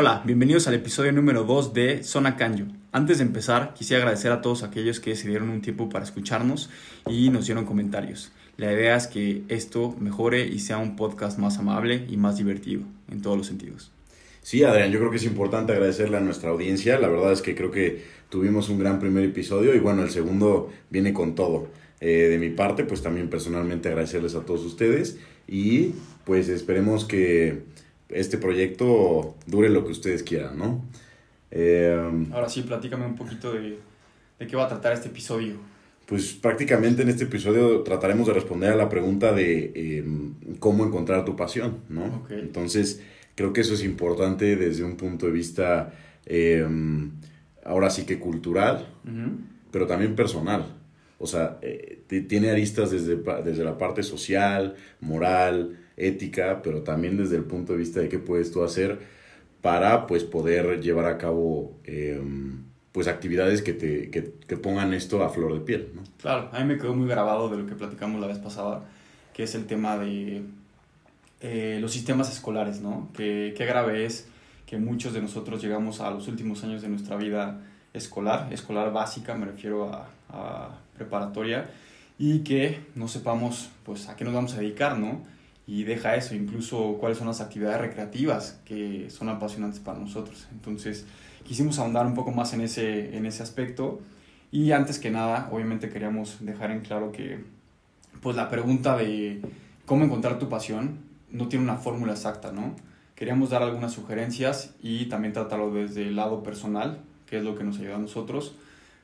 Hola, bienvenidos al episodio número 2 de Zona Canyo. Antes de empezar, quisiera agradecer a todos aquellos que se dieron un tiempo para escucharnos y nos dieron comentarios. La idea es que esto mejore y sea un podcast más amable y más divertido en todos los sentidos. Sí, Adrián, yo creo que es importante agradecerle a nuestra audiencia. La verdad es que creo que tuvimos un gran primer episodio y bueno, el segundo viene con todo. Eh, de mi parte, pues también personalmente agradecerles a todos ustedes y pues esperemos que este proyecto dure lo que ustedes quieran, ¿no? Eh, Ahora sí, platícame un poquito de, de qué va a tratar este episodio. Pues prácticamente en este episodio trataremos de responder a la pregunta de em, cómo encontrar tu pasión, ¿no? Entonces, creo que eso es importante desde un punto de vista, em, ahora sí que cultural, pero también personal. O sea, eh, tiene aristas desde, desde la parte social, moral, ética, pero también desde el punto de vista de qué puedes tú hacer para pues poder llevar a cabo em, pues actividades que te que, pongan esto a flor de piel, ¿no? Claro, a mí me quedó muy grabado de lo que platicamos la vez pasada, que es el tema de eh, los sistemas escolares, ¿no? Que qué grave es que muchos de nosotros llegamos a los últimos años de nuestra vida escolar, escolar básica, me refiero a, a preparatoria, y que no sepamos pues a qué nos vamos a dedicar, ¿no? Y deja eso, incluso cuáles son las actividades recreativas que son apasionantes para nosotros. Entonces, quisimos ahondar un poco más en ese, en ese aspecto y antes que nada, obviamente queríamos dejar en claro que pues la pregunta de cómo encontrar tu pasión no tiene una fórmula exacta, ¿no? Queríamos dar algunas sugerencias y también tratarlo desde el lado personal, que es lo que nos ayuda a nosotros,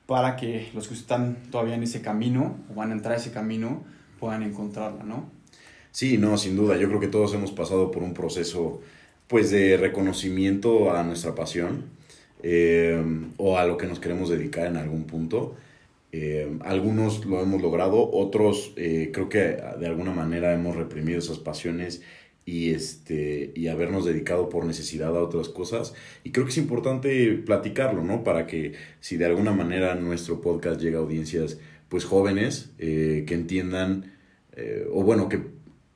para que los que están todavía en ese camino o van a entrar a ese camino puedan encontrarla, ¿no? Sí, no, sin duda. Yo creo que todos hemos pasado por un proceso pues de reconocimiento a nuestra pasión eh, o a lo que nos queremos dedicar en algún punto. Eh, algunos lo hemos logrado, otros eh, creo que de alguna manera hemos reprimido esas pasiones y, este, y habernos dedicado por necesidad a otras cosas. Y creo que es importante platicarlo, ¿no? Para que si de alguna manera nuestro podcast llega a audiencias pues jóvenes que entiendan, o bueno, que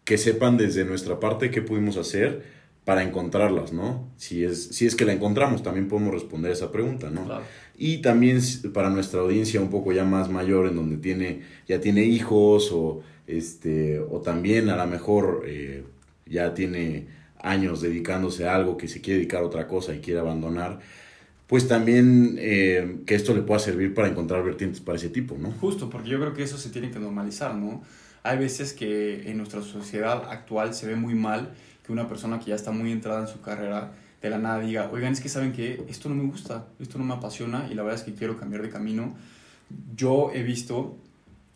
que sepan desde nuestra parte qué pudimos hacer para encontrarlas, ¿no? Si es, si es que la encontramos, también podemos responder esa pregunta, ¿no? Y también para nuestra audiencia un poco ya más mayor, en donde tiene, ya tiene hijos o, este, o también a lo mejor eh, ya tiene años dedicándose a algo que se quiere dedicar a otra cosa y quiere abandonar, pues también eh, que esto le pueda servir para encontrar vertientes para ese tipo, ¿no? Justo, porque yo creo que eso se tiene que normalizar, ¿no? Hay veces que en nuestra sociedad actual se ve muy mal que una persona que ya está muy entrada en su carrera de la nada diga, oigan, es que saben que esto no me gusta, esto no me apasiona y la verdad es que quiero cambiar de camino. Yo he visto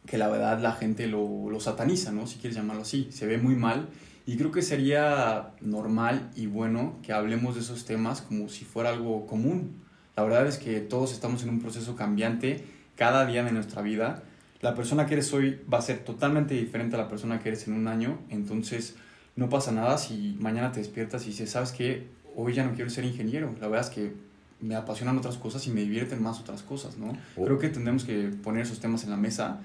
que la verdad la gente lo, lo sataniza, ¿no? Si quieres llamarlo así, se ve muy mal y creo que sería normal y bueno que hablemos de esos temas como si fuera algo común. La verdad es que todos estamos en un proceso cambiante cada día de nuestra vida la persona que eres hoy va a ser totalmente diferente a la persona que eres en un año, entonces no pasa nada si mañana te despiertas y dices, ¿sabes qué? Hoy ya no quiero ser ingeniero, la verdad es que me apasionan otras cosas y me divierten más otras cosas, ¿no? Oh. Creo que tendremos que poner esos temas en la mesa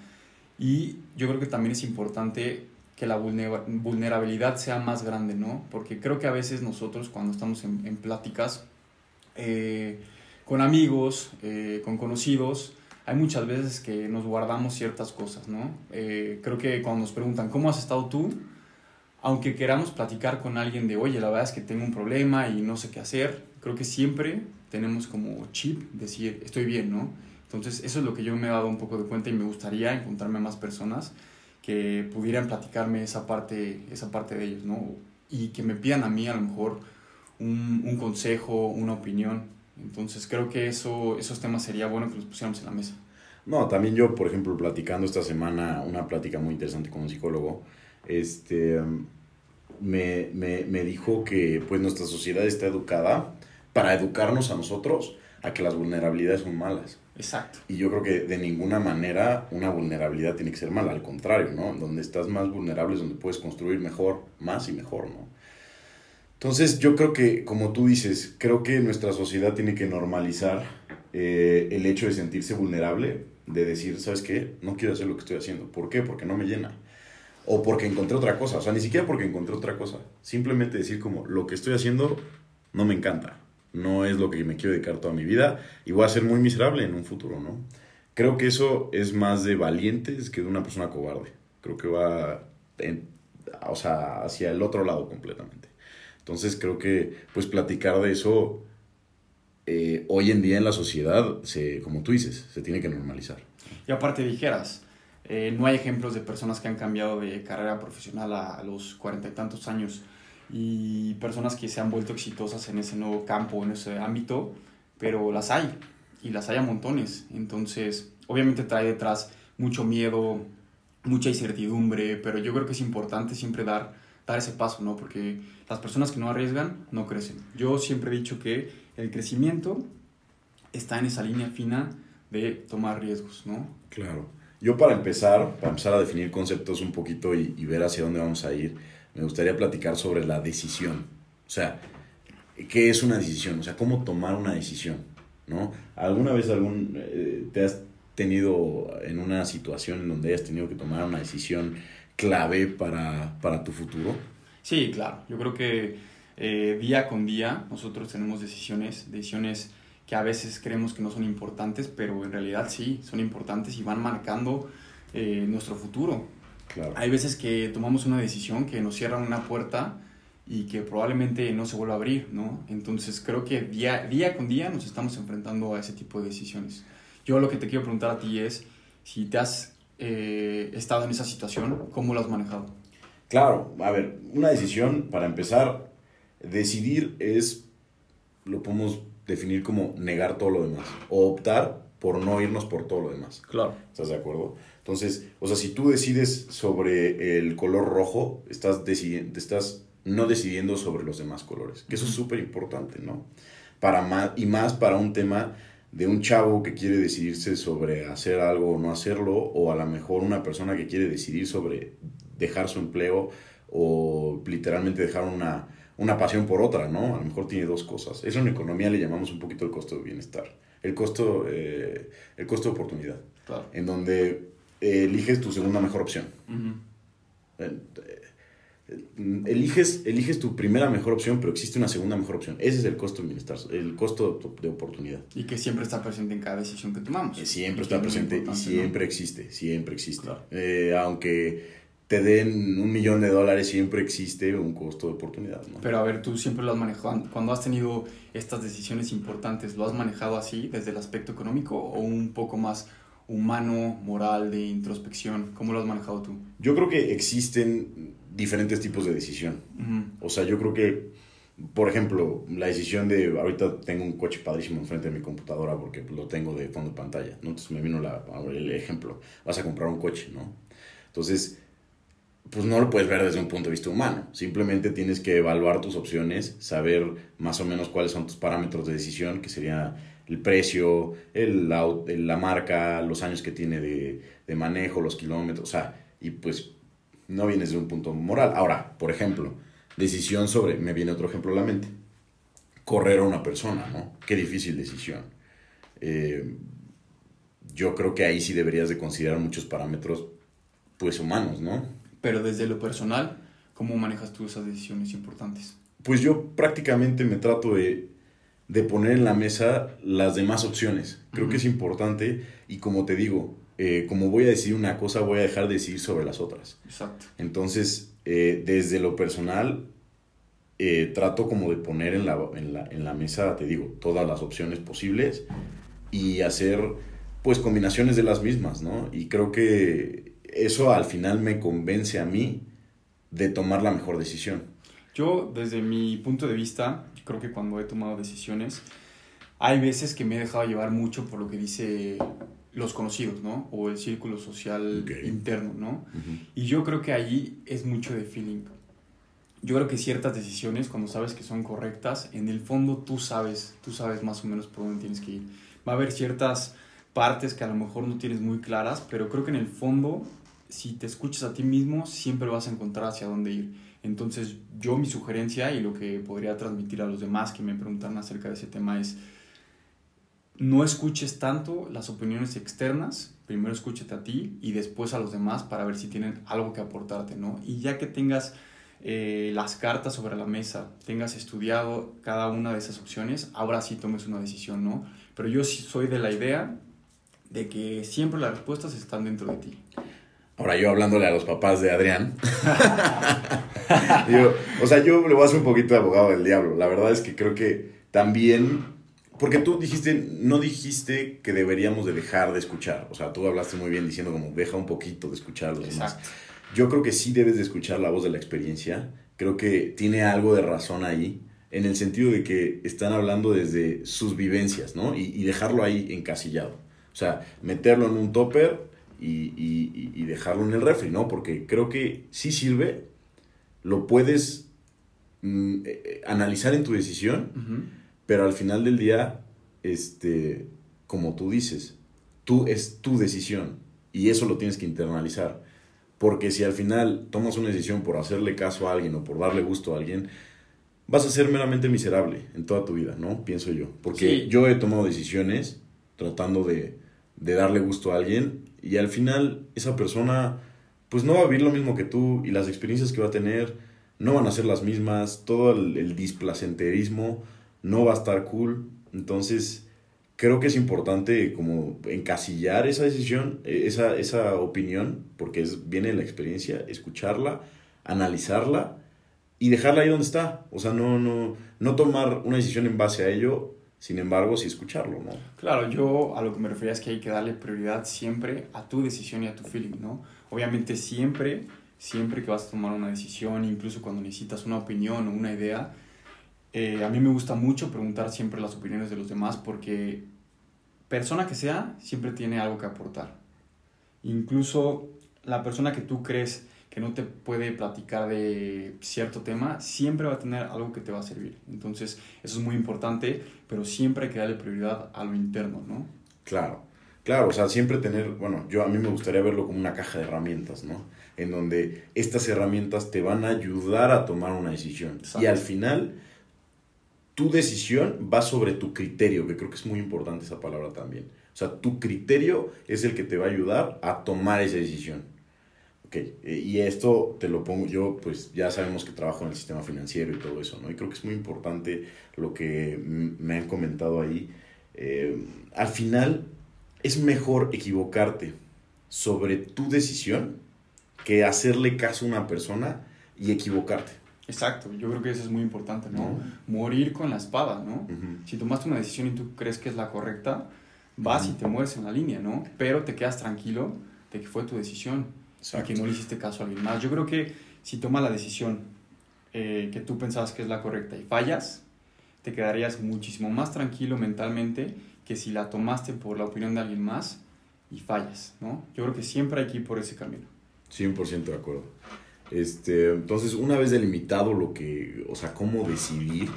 y yo creo que también es importante que la vulnerabilidad sea más grande, ¿no? Porque creo que a veces nosotros cuando estamos en, pláticas eh, con amigos, eh, con conocidos, hay muchas veces que nos guardamos ciertas cosas, ¿no? Eh, creo que cuando nos preguntan, ¿cómo has estado tú? Aunque queramos platicar con alguien de, oye, la verdad es que tengo un problema y no sé qué hacer, creo que siempre tenemos como chip decir, estoy bien, ¿no? Entonces, eso es lo que yo me he dado un poco de cuenta y me gustaría encontrarme más personas que pudieran platicarme esa parte, esa parte de ellos, ¿no? Y que me pidan a mí a lo mejor un, un consejo, una opinión. Entonces creo que eso, esos temas sería bueno que los pusiéramos en la mesa. No, también yo, por ejemplo, platicando esta semana una plática muy interesante con un psicólogo, este, me, me, me dijo que pues nuestra sociedad está educada para educarnos a nosotros a que las vulnerabilidades son malas. Exacto. Y yo creo que de ninguna manera una vulnerabilidad tiene que ser mala, al contrario, ¿no? Donde estás más vulnerable es donde puedes construir mejor, más y mejor, ¿no? Entonces yo creo que, como tú dices, creo que nuestra sociedad tiene que normalizar eh, el hecho de sentirse vulnerable, de decir, ¿sabes qué? No quiero hacer lo que estoy haciendo. ¿Por qué? Porque no me llena. O porque encontré otra cosa. O sea, ni siquiera porque encontré otra cosa. Simplemente decir como, lo que estoy haciendo no me encanta. no es lo que me quiero dedicar toda mi vida y voy a ser muy miserable en un futuro, ¿no? Creo que eso es más de valientes que de una persona cobarde. Creo que va o sea, hacia el otro lado completamente. Entonces creo que pues platicar de eso eh, hoy en día en la sociedad, se, como tú dices, se tiene que normalizar. Y aparte dijeras, eh, no hay ejemplos de personas que han cambiado de carrera profesional a, los cuarenta y tantos años y personas que se han vuelto exitosas en ese nuevo campo, en ese ámbito, pero las hay y las hay a montones. Entonces, obviamente trae detrás mucho miedo, mucha incertidumbre, pero yo creo que es importante siempre dar, dar ese paso, ¿no? Porque las personas que no arriesgan no crecen. Yo siempre he dicho que el crecimiento está en esa línea fina de tomar riesgos, ¿no? Claro. Yo para empezar, para empezar a definir conceptos un poquito y, ver hacia dónde vamos a ir, me gustaría platicar sobre la decisión. O sea, ¿qué es una decisión? O sea, ¿cómo tomar una decisión? ¿No? ¿Alguna vez algún, eh, te has tenido en una situación en donde hayas tenido que tomar una decisión clave para, para tu futuro? Sí, claro. Yo creo que eh, día con día nosotros tenemos decisiones, decisiones que a veces creemos que no son importantes, pero en realidad sí, son importantes y van marcando eh, nuestro futuro. Claro. Hay veces que tomamos una decisión que nos cierra una puerta y que probablemente no se vuelva a abrir, ¿no? Entonces creo que día, día con día nos estamos enfrentando a ese tipo de decisiones. Yo lo que te quiero preguntar a ti es si te has eh, estado en esa situación, ¿cómo lo has manejado? Claro, a ver, una decisión, para empezar, decidir es, lo podemos definir como negar todo lo demás o optar por no irnos por todo lo demás. Claro. ¿Estás de acuerdo? Entonces, o sea, si tú decides sobre el color rojo, estás, decidiendo, estás no decidiendo sobre los demás colores, que eso es súper importante, ¿no? Para más, y más para un tema de un chavo que quiere decidirse sobre hacer algo o no hacerlo, o a lo mejor una persona que quiere decidir sobre dejar su empleo o literalmente dejar una, una pasión por otra, ¿no? A lo mejor tiene dos cosas. Eso en economía le llamamos un poquito el costo de bienestar. El costo, eh, el costo de oportunidad. Claro. En donde eh, eliges tu segunda mejor opción. Eliges, eliges tu primera mejor opción, pero existe una segunda mejor opción. Ese es el costo de bienestar, el costo de oportunidad. Y que siempre está presente en cada decisión que tomamos. Siempre está presente y siempre existe, siempre existe. aunque te den un millón de dólares, siempre existe un costo de oportunidad. ¿no? Pero a ver, tú siempre lo has manejado, cuando has tenido estas decisiones importantes, ¿lo has manejado así desde el aspecto económico o un poco más humano, moral, de introspección? ¿Cómo lo has manejado tú? Yo creo que existen diferentes tipos de decisión. O sea, yo creo que, por ejemplo, la decisión de, ahorita tengo un coche padrísimo enfrente de mi computadora porque lo tengo de fondo de pantalla, ¿no? Entonces me vino la, el ejemplo, vas a comprar un coche, ¿no? Entonces, pues no lo puedes ver desde un punto de vista humano. Simplemente tienes que evaluar tus opciones, saber más o menos cuáles son tus parámetros de decisión, que sería el precio, el, la, marca, los años que tiene de, de, manejo, los kilómetros, o sea, y pues no vienes de un punto moral. Ahora, por ejemplo, decisión sobre, me viene otro ejemplo a la mente, correr a una persona, ¿no? Qué difícil decisión. Eh, yo creo que ahí sí deberías de considerar muchos parámetros, pues humanos, ¿no? Pero desde lo personal, ¿cómo manejas tú esas decisiones importantes? Pues yo prácticamente me trato de, de poner en la mesa las demás opciones. Creo que es importante y como te digo, eh, como voy a decidir una cosa, voy a dejar de decidir sobre las otras. Exacto. Entonces, eh, desde lo personal, eh, trato como de poner en la, en, la, en la mesa, te digo, todas las opciones posibles y hacer pues combinaciones de las mismas, ¿no? Y creo que eso al final me convence a mí de tomar la mejor decisión. Yo, desde mi punto de vista, creo que cuando he tomado decisiones, hay veces que me he dejado llevar mucho por lo que dice los conocidos, ¿no? O el círculo social interno, ¿no? Y yo creo que ahí es mucho de feeling. Yo creo que ciertas decisiones, cuando sabes que son correctas, en el fondo tú sabes, tú sabes más o menos por dónde tienes que ir. Va a haber ciertas partes que a lo mejor no tienes muy claras, pero creo que en el fondo si te escuchas a ti mismo, siempre vas a encontrar hacia dónde ir. Entonces, yo mi sugerencia y lo que podría transmitir a los demás que me preguntan acerca de ese tema es, no escuches tanto las opiniones externas, primero escúchate a ti y después a los demás para ver si tienen algo que aportarte, ¿no? Y ya que tengas eh, las cartas sobre la mesa, tengas estudiado cada una de esas opciones, ahora sí tomes una decisión, ¿no? Pero yo sí soy de la idea de que siempre las respuestas están dentro de ti. Ahora yo hablándole a los papás de Adrián. o sea, yo le voy a hacer un poquito de abogado del diablo. La verdad es que creo que también... Porque tú dijiste, no dijiste que deberíamos de dejar de escuchar. O sea, tú hablaste muy bien diciendo como deja un poquito de escuchar a los demás. Yo creo que sí debes de escuchar la voz de la experiencia. Creo que tiene algo de razón ahí, en el sentido de que están hablando desde sus vivencias, ¿no? Y, y dejarlo ahí encasillado. O sea, meterlo en un topper y, dejarlo en el refri, ¿no? Porque creo que sí sirve, lo puedes mm, eh, analizar en tu decisión, pero al final del día, este, como tú dices, tú es tu decisión y eso lo tienes que internalizar. Porque si al final tomas una decisión por hacerle caso a alguien o por darle gusto a alguien, vas a ser meramente miserable en toda tu vida, ¿no? Pienso yo. Porque yo he tomado decisiones tratando de, de darle gusto a alguien y al final esa persona pues no va a vivir lo mismo que tú y las experiencias que va a tener no van a ser las mismas, todo el, displacenterismo no va a estar cool, entonces creo que es importante como encasillar esa decisión, e, esa, esa opinión, porque es, viene de la experiencia, escucharla, analizarla y dejarla ahí donde está, o sea, no, no, no tomar una decisión en base a ello sin embargo, sí escucharlo, ¿no? Claro, yo a lo que me refería es que hay que darle prioridad siempre a tu decisión y a tu feeling, ¿no? Obviamente siempre, siempre que vas a tomar una decisión, incluso cuando necesitas una opinión o una idea, eh, a mí me gusta mucho preguntar siempre las opiniones de los demás porque persona que sea, siempre tiene algo que aportar. Incluso la persona que tú crees que no te puede platicar de cierto tema, siempre va a tener algo que te va a servir. Entonces, eso es muy importante, pero siempre hay que darle prioridad a lo interno, ¿no? Claro, claro, o sea, siempre tener, bueno, yo a mí me gustaría verlo como una caja de herramientas, ¿no? En donde estas herramientas te van a ayudar a tomar una decisión. Y al final, tu decisión va sobre tu criterio, que creo que es muy importante esa palabra también. O sea, tu criterio es el que te va a ayudar a tomar esa decisión. Ok, eh, y esto te lo pongo yo, pues ya sabemos que trabajo en el sistema financiero y todo eso, ¿no? Y creo que es muy importante lo que me han comentado ahí. Eh, al final, es mejor equivocarte sobre tu decisión que hacerle caso a una persona y equivocarte. Exacto, yo creo que eso es muy importante, ¿no? Morir con la espada, ¿no? Si tomaste una decisión y tú crees que es la correcta, vas y te mueves en la línea, ¿no? Pero te quedas tranquilo de que fue tu decisión que no le hiciste caso a alguien más. Yo creo que si tomas la decisión eh, que tú pensabas que es la correcta y fallas, te quedarías muchísimo más tranquilo mentalmente que si la tomaste por la opinión de alguien más y fallas, ¿no? Yo creo que siempre hay que ir por ese camino. 100% de acuerdo. Este, entonces, una vez delimitado lo que, o sea, cómo decidir,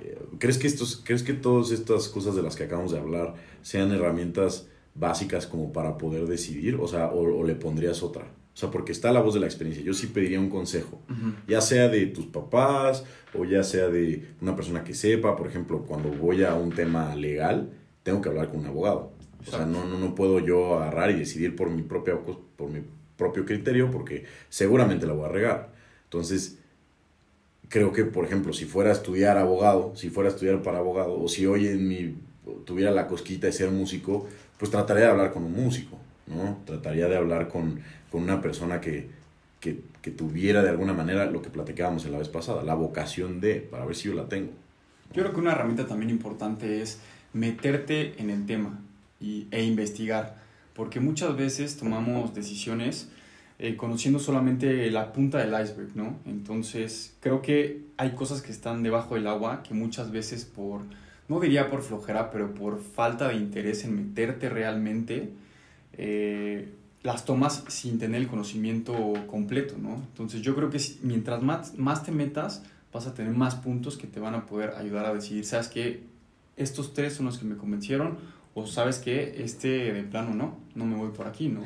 eh, ¿crees, que estos, ¿crees que todas estas cosas de las que acabamos de hablar sean herramientas básicas como para poder decidir? O sea, o, le pondrías otra. O sea, porque está la voz de la experiencia. Yo sí pediría un consejo, ya sea de tus papás o ya sea de una persona que sepa. Por ejemplo, cuando voy a un tema legal, tengo que hablar con un abogado. O sea, no, no, no puedo yo agarrar y decidir por mi, propia, por mi propio criterio porque seguramente la voy a regar. Entonces, creo que, por ejemplo, si fuera a estudiar abogado, si fuera a estudiar para abogado, o si hoy en mi tuviera la cosquita de ser músico, pues trataría de hablar con un músico, ¿no? Trataría de hablar con, una persona que, tuviera de alguna manera lo que platicábamos en la vez pasada, la vocación de, para ver si yo la tengo. Yo creo que una herramienta también importante es meterte en el tema y, e investigar, porque muchas veces tomamos decisiones eh, conociendo solamente la punta del iceberg, ¿no? Entonces, creo que hay cosas que están debajo del agua que muchas veces por no diría por flojera, pero por falta de interés en meterte realmente, eh, las tomas sin tener el conocimiento completo, ¿no? Entonces yo creo que mientras más, más te metas, vas a tener más puntos que te van a poder ayudar a decidir, ¿sabes qué? Estos tres son los que me convencieron o sabes que este de plano no, no me voy por aquí, ¿no?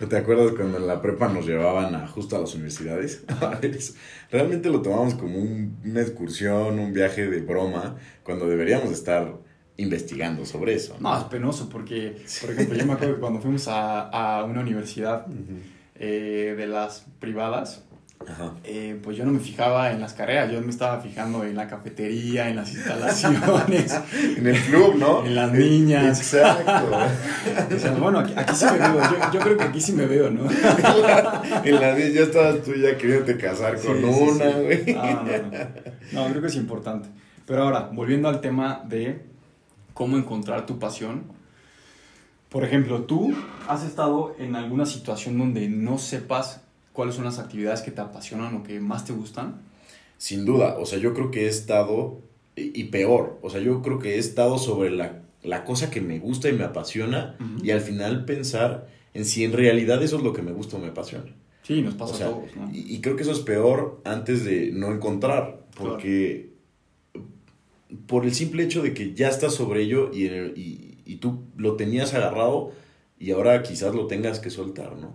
¿Te acuerdas cuando en la prepa nos llevaban a, justo a las universidades? Realmente lo tomamos como una excursión, un viaje de broma, cuando deberíamos estar investigando sobre eso. No, es penoso porque, por ejemplo, yo me acuerdo que cuando fuimos a, a una universidad eh, de las privadas, eh, pues yo no me fijaba en las carreras, yo me estaba fijando en la cafetería, en las instalaciones. en el club, ¿no? En las niñas. Exacto. bueno, aquí, sí me veo, yo, creo que aquí sí me veo, ¿no? en las niñas ya estabas tú ya queriéndote casar con una, güey. no, creo que es importante. Pero ahora, volviendo al tema de cómo encontrar tu pasión. Por ejemplo, tú has estado en alguna situación donde no sepas cuáles son las actividades que te apasionan o que más te gustan? Sin duda, o sea, yo creo que he estado, y, peor, o sea, yo creo que he estado sobre la, la cosa que me gusta y me apasiona y al final pensar en si en realidad eso es lo que me gusta o me apasiona. Sí, nos pasa a todos. Y, creo que eso es peor antes de no encontrar, porque por el simple hecho de que ya estás sobre ello y, y, y tú lo tenías agarrado y ahora quizás lo tengas que soltar, ¿no?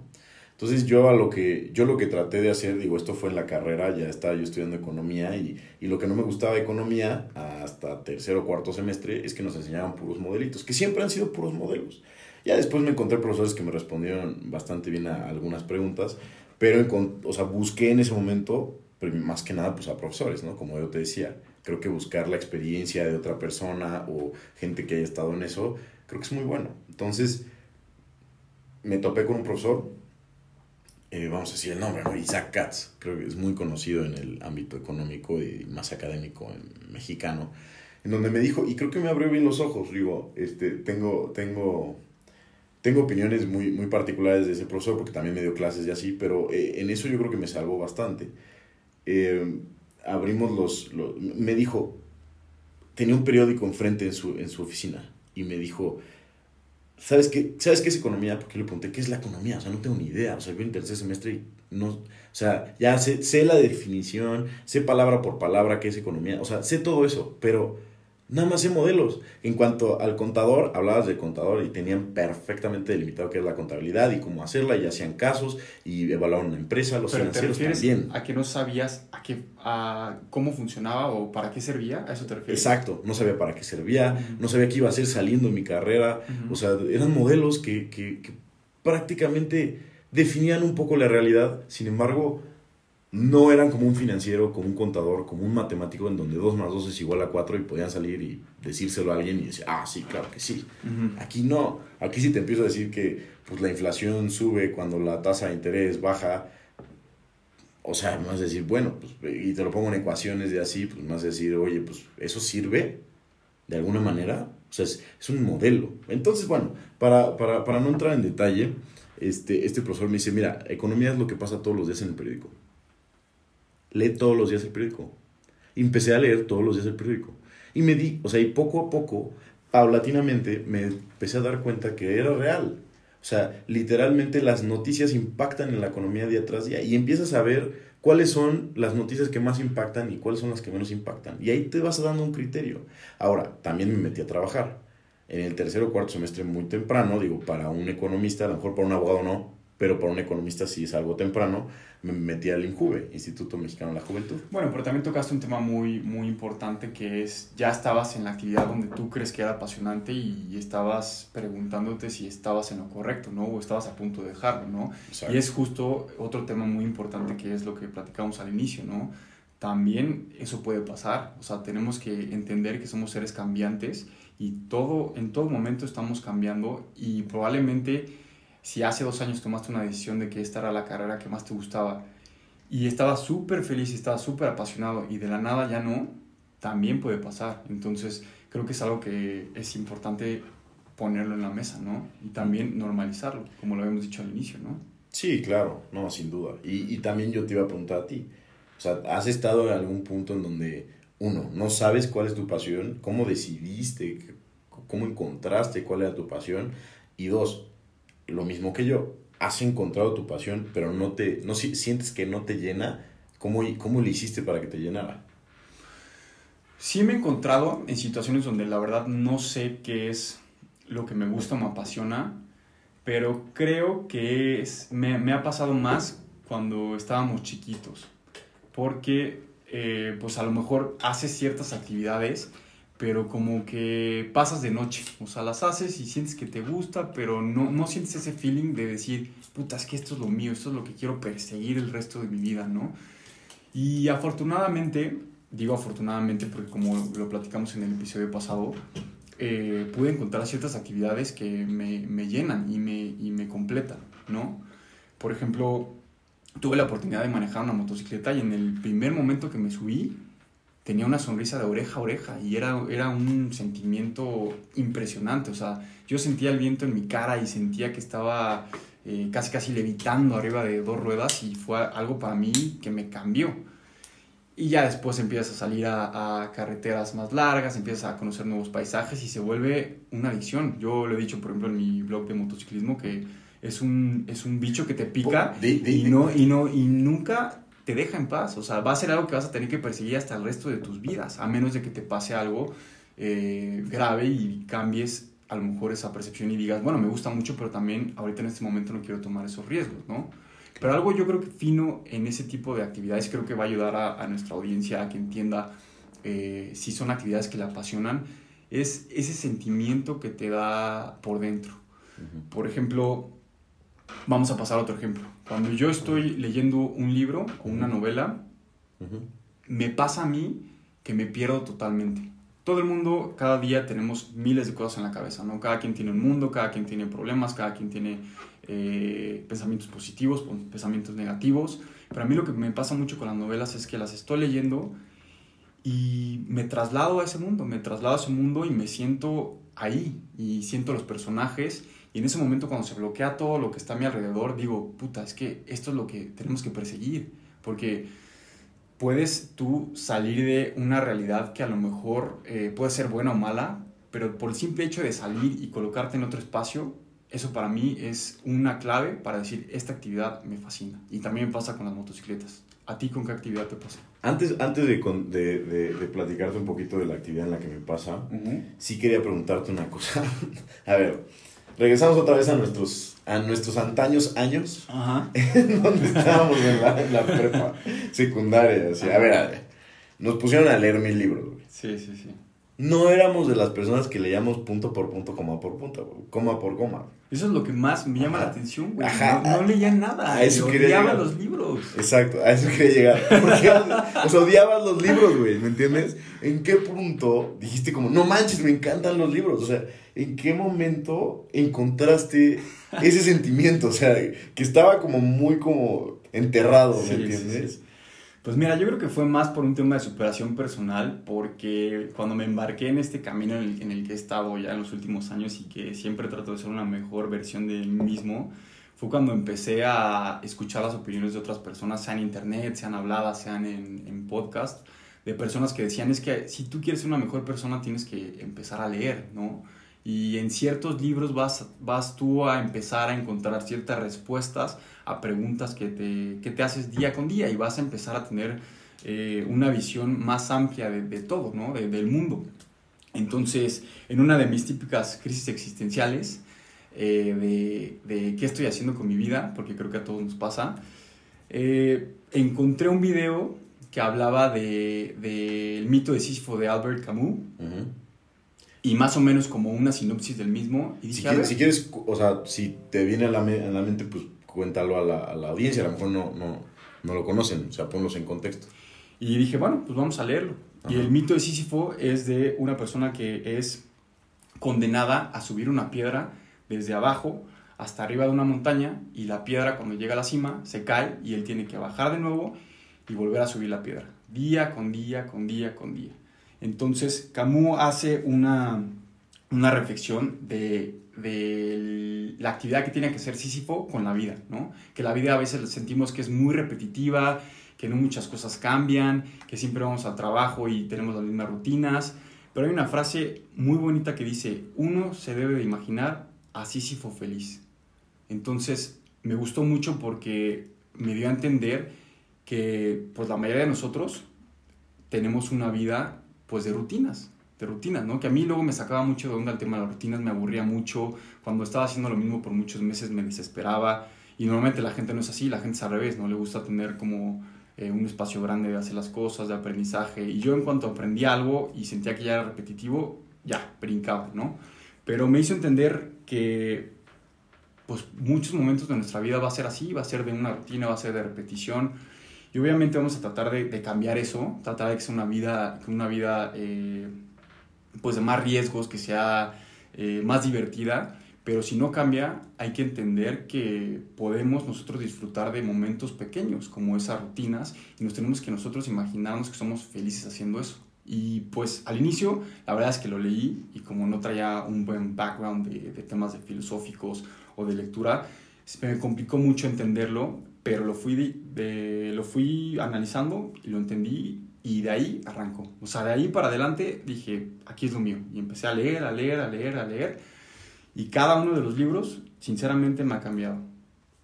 Entonces yo a lo que, yo lo que traté de hacer, digo, esto fue en la carrera, ya estaba yo estudiando economía y, y lo que no me gustaba de economía hasta tercero o cuarto semestre es que nos enseñaban puros modelitos, que siempre han sido puros modelos. Ya después me encontré profesores que me respondieron bastante bien a algunas preguntas, pero o sea, busqué en ese momento, más que nada, pues a profesores, ¿no? Como yo te decía, creo que buscar la experiencia de otra persona o gente que haya estado en eso, creo que es muy bueno. Entonces, me topé con un profesor eh, vamos a decir el nombre, ¿no? Isaac Katz, creo que es muy conocido en el ámbito económico y más académico mexicano, en donde me dijo, y creo que me abrió bien los ojos, digo, este, tengo, tengo, tengo opiniones muy, muy particulares de ese profesor, porque también me dio clases y así, pero eh, en eso yo creo que me salvó bastante. Eh, abrimos los, los, me dijo, tenía un periódico enfrente en su, en su oficina, y me dijo, ¿Sabes qué, ¿Sabes qué es economía? Porque le pregunté, ¿qué es la economía? O sea, no tengo ni idea. O sea, yo en tercer semestre y no... O sea, ya sé, sé la definición, sé palabra por palabra qué es economía. O sea, sé todo eso, pero Nada más sé modelos. En cuanto al contador, hablabas de contador y tenían perfectamente delimitado qué es la contabilidad y cómo hacerla, y hacían casos y evaluaban una empresa, los Pero financieros te también. ¿A que no sabías a qué, a cómo funcionaba o para qué servía? ¿A eso te refieres? Exacto, no sabía para qué servía, no sabía qué iba a hacer saliendo en mi carrera. O sea, eran modelos que, que, que prácticamente definían un poco la realidad, sin embargo no eran como un financiero, como un contador, como un matemático en donde 2 más 2 es igual a 4 y podían salir y decírselo a alguien y decir, ah, sí, claro que sí. Aquí no, aquí sí te empiezo a decir que pues, la inflación sube cuando la tasa de interés baja. O sea, más decir, bueno, pues, y te lo pongo en ecuaciones de así, pues más decir, oye, pues eso sirve de alguna manera. O sea, es, es un modelo. Entonces, bueno, para, para, para no entrar en detalle, este, este profesor me dice, mira, economía es lo que pasa todos los días en el periódico lee todos los días el periódico. Y empecé a leer todos los días el periódico. Y me di, o sea, y poco a poco, paulatinamente, me empecé a dar cuenta que era real. O sea, literalmente las noticias impactan en la economía día tras día. Y empiezas a ver cuáles son las noticias que más impactan y cuáles son las que menos impactan. Y ahí te vas dando un criterio. Ahora, también me metí a trabajar. En el tercer o cuarto semestre muy temprano, digo, para un economista, a lo mejor para un abogado no, pero para un economista sí es algo temprano, me metí al INJUVE, Instituto Mexicano de la Juventud. Bueno, pero también tocaste un tema muy, muy importante que es, ya estabas en la actividad donde tú crees que era apasionante y estabas preguntándote si estabas en lo correcto, ¿no? O estabas a punto de dejarlo, ¿no? Y es justo otro tema muy importante que es lo que platicamos al inicio, ¿no? También eso puede pasar, o sea, tenemos que entender que somos seres cambiantes y todo, en todo momento estamos cambiando y probablemente si hace dos años tomaste una decisión de que esta era la carrera que más te gustaba y estabas súper feliz y estabas súper apasionado y de la nada ya no, también puede pasar. Entonces creo que es algo que es importante ponerlo en la mesa, ¿no? Y también normalizarlo, como lo habíamos dicho al inicio, ¿no? Sí, claro, no, sin duda. Y, y también yo te iba a preguntar a ti, o sea, ¿has estado en algún punto en donde, uno, no sabes cuál es tu pasión, cómo decidiste, cómo encontraste cuál era tu pasión? Y dos, lo mismo que yo, has encontrado tu pasión, pero no te, no sientes que no te llena, ¿cómo, cómo le hiciste para que te llenara? Sí me he encontrado en situaciones donde la verdad no sé qué es lo que me gusta o me apasiona, pero creo que es, me, me ha pasado más cuando estábamos chiquitos, porque eh, pues a lo mejor haces ciertas actividades, pero como que pasas de noche. O sea, las haces y sientes que te gusta, pero no, no sientes ese feeling de decir, puta, es que esto es lo mío, esto es lo que quiero perseguir el resto de mi vida, ¿no? Y afortunadamente, digo afortunadamente porque como lo platicamos en el episodio pasado, eh, pude encontrar ciertas actividades que me, me llenan y me, y me completan, ¿no? Por ejemplo, tuve la oportunidad de manejar una motocicleta y en el primer momento que me subí, tenía una sonrisa de oreja a oreja y era, era un sentimiento impresionante. O sea, yo sentía el viento en mi cara y sentía que estaba eh, casi casi levitando arriba de dos ruedas y fue algo para mí que me cambió. Y ya después empiezas a salir a, a, carreteras más largas, empiezas a conocer nuevos paisajes y se vuelve una adicción. Yo lo he dicho, por ejemplo, en mi blog de motociclismo que es un, es un bicho que te pica De- de- y, no, y, no, y nunca te deja en paz. O sea, va a ser algo que vas a tener que perseguir hasta el resto de tus vidas, a menos de que te pase algo eh, grave y cambies a lo mejor esa percepción y digas, bueno, me gusta mucho, pero también ahorita en este momento no quiero tomar esos riesgos, ¿no? Pero algo yo creo que fino en ese tipo de actividades creo que va a ayudar a, a nuestra audiencia a que entienda eh, si son actividades que le apasionan, es ese sentimiento que te da por dentro. Por ejemplo, vamos a pasar a otro ejemplo. Cuando yo estoy leyendo un libro o una novela, me pasa a mí que me pierdo totalmente. Todo el mundo, cada día tenemos miles de cosas en la cabeza, ¿no? Cada quien tiene un mundo, cada quien tiene problemas, cada quien tiene eh, pensamientos positivos, pensamientos negativos. Pero a mí lo que me pasa mucho con las novelas es que las estoy leyendo y me traslado a ese mundo, me traslado a ese mundo y me siento ahí y siento los personajes y en ese momento cuando se bloquea todo lo que está a mi alrededor digo, puta, es que esto es lo que tenemos que perseguir, porque puedes tú salir de una realidad que a lo mejor eh, puede ser buena o mala, pero por el simple hecho de salir y colocarte en otro espacio, eso para mí es una clave para decir, esta actividad me fascina. Y también pasa con las motocicletas. ¿A ti con qué actividad te pasa? Antes, antes de, de, de- de platicarte un poquito de la actividad en la que me pasa, sí quería preguntarte una cosa. a ver, regresamos otra vez a nuestros, a nuestros antaños años, Ajá. donde estábamos en la, en la prepa secundaria. así. A ver, a ver, nos pusieron a leer mil libros, güey. Sí, sí, sí. No éramos de las personas que leíamos punto por punto, coma por punto, coma por coma. Eso es lo que más me llama Ajá. la atención, güey. Ajá. No, no leía nada. A eso quería odiaba llegar. los libros. Exacto, a eso quería llegar. Porque o sea, odiabas los libros, güey, ¿me entiendes? ¿En qué punto dijiste como, no manches, me encantan los libros? O sea, ¿en qué momento encontraste ese sentimiento? O sea, que estaba como muy como enterrado, ¿me Sí, sí, entiendes? sí. Pues mira, yo creo que fue más por un tema de superación personal, porque cuando me embarqué en este camino en el, que he estado ya en los últimos años y que siempre trato de ser una mejor versión de mí mismo, fue cuando empecé a escuchar las opiniones de otras personas, sean en internet, sean habladas, sean en, en podcast, de personas que decían, es que si tú quieres ser una mejor persona tienes que empezar a leer, ¿no? Y en ciertos libros vas, vas tú a empezar a encontrar ciertas respuestas a preguntas que te, que te haces día con día y vas a empezar a tener eh, una visión más amplia de, de todo, ¿no? De- del mundo. Entonces, en una de mis típicas crisis existenciales, eh, de, de qué estoy haciendo con mi vida, porque creo que a todos nos pasa, eh, encontré un video que hablaba del de, del mito de Sísifo de Albert Camus Ujú. Y más o menos como una sinopsis del mismo. Y dije, Si, quieres, ver, si quieres, o sea, si te viene a la, me- a la mente, pues cuéntalo a la, a la audiencia, a lo mejor no, no, no lo conocen, o sea, ponlos en contexto. Y dije, bueno, pues vamos a leerlo. Y el mito de Sísifo es de una persona que es condenada a subir una piedra desde abajo hasta arriba de una montaña y la piedra cuando llega a la cima se cae y él tiene que bajar de nuevo y volver a subir la piedra, día con día, con día, con día. Entonces Camus hace una, una reflexión de, de la actividad que tiene que hacer Sísifo con la vida, ¿no? Que la vida a veces sentimos que es muy repetitiva, que no muchas cosas cambian, que siempre vamos al trabajo y tenemos las mismas rutinas. Pero hay una frase muy bonita que dice, uno se debe de imaginar a Sísifo feliz. Entonces me gustó mucho porque me dio a entender que pues la mayoría de nosotros tenemos una vida pues de rutinas, de rutinas, ¿no? Que a mí luego me sacaba mucho de onda el tema de las rutinas, me aburría mucho, cuando estaba haciendo lo mismo por muchos meses me desesperaba y normalmente la gente no es así, la gente es al revés, no le gusta tener como eh, un espacio grande de hacer las cosas, de aprendizaje. Y yo en cuanto aprendí algo y sentía que ya era repetitivo, ya, brincaba, ¿no? Pero me hizo entender que pues muchos momentos de nuestra vida va a ser así, va a ser de una rutina, va a ser de repetición. Y obviamente vamos a tratar de, cambiar eso, tratar de que sea una vida, una vida eh, pues de más riesgos, que sea eh, más divertida. Pero si no cambia, hay que entender que podemos nosotros disfrutar de momentos pequeños, como esas rutinas, y nos tenemos que nosotros imaginarnos que somos felices haciendo eso. Y pues al inicio, la verdad es que lo leí y como no traía un buen background de, temas filosóficos o de lectura, me complicó mucho entenderlo, pero lo fui, de, lo fui analizando y lo entendí y de ahí arrancó. O sea, de ahí para adelante dije, aquí es lo mío. Y empecé a leer, a leer, a leer, a leer. Y cada uno de los libros, sinceramente, me ha cambiado.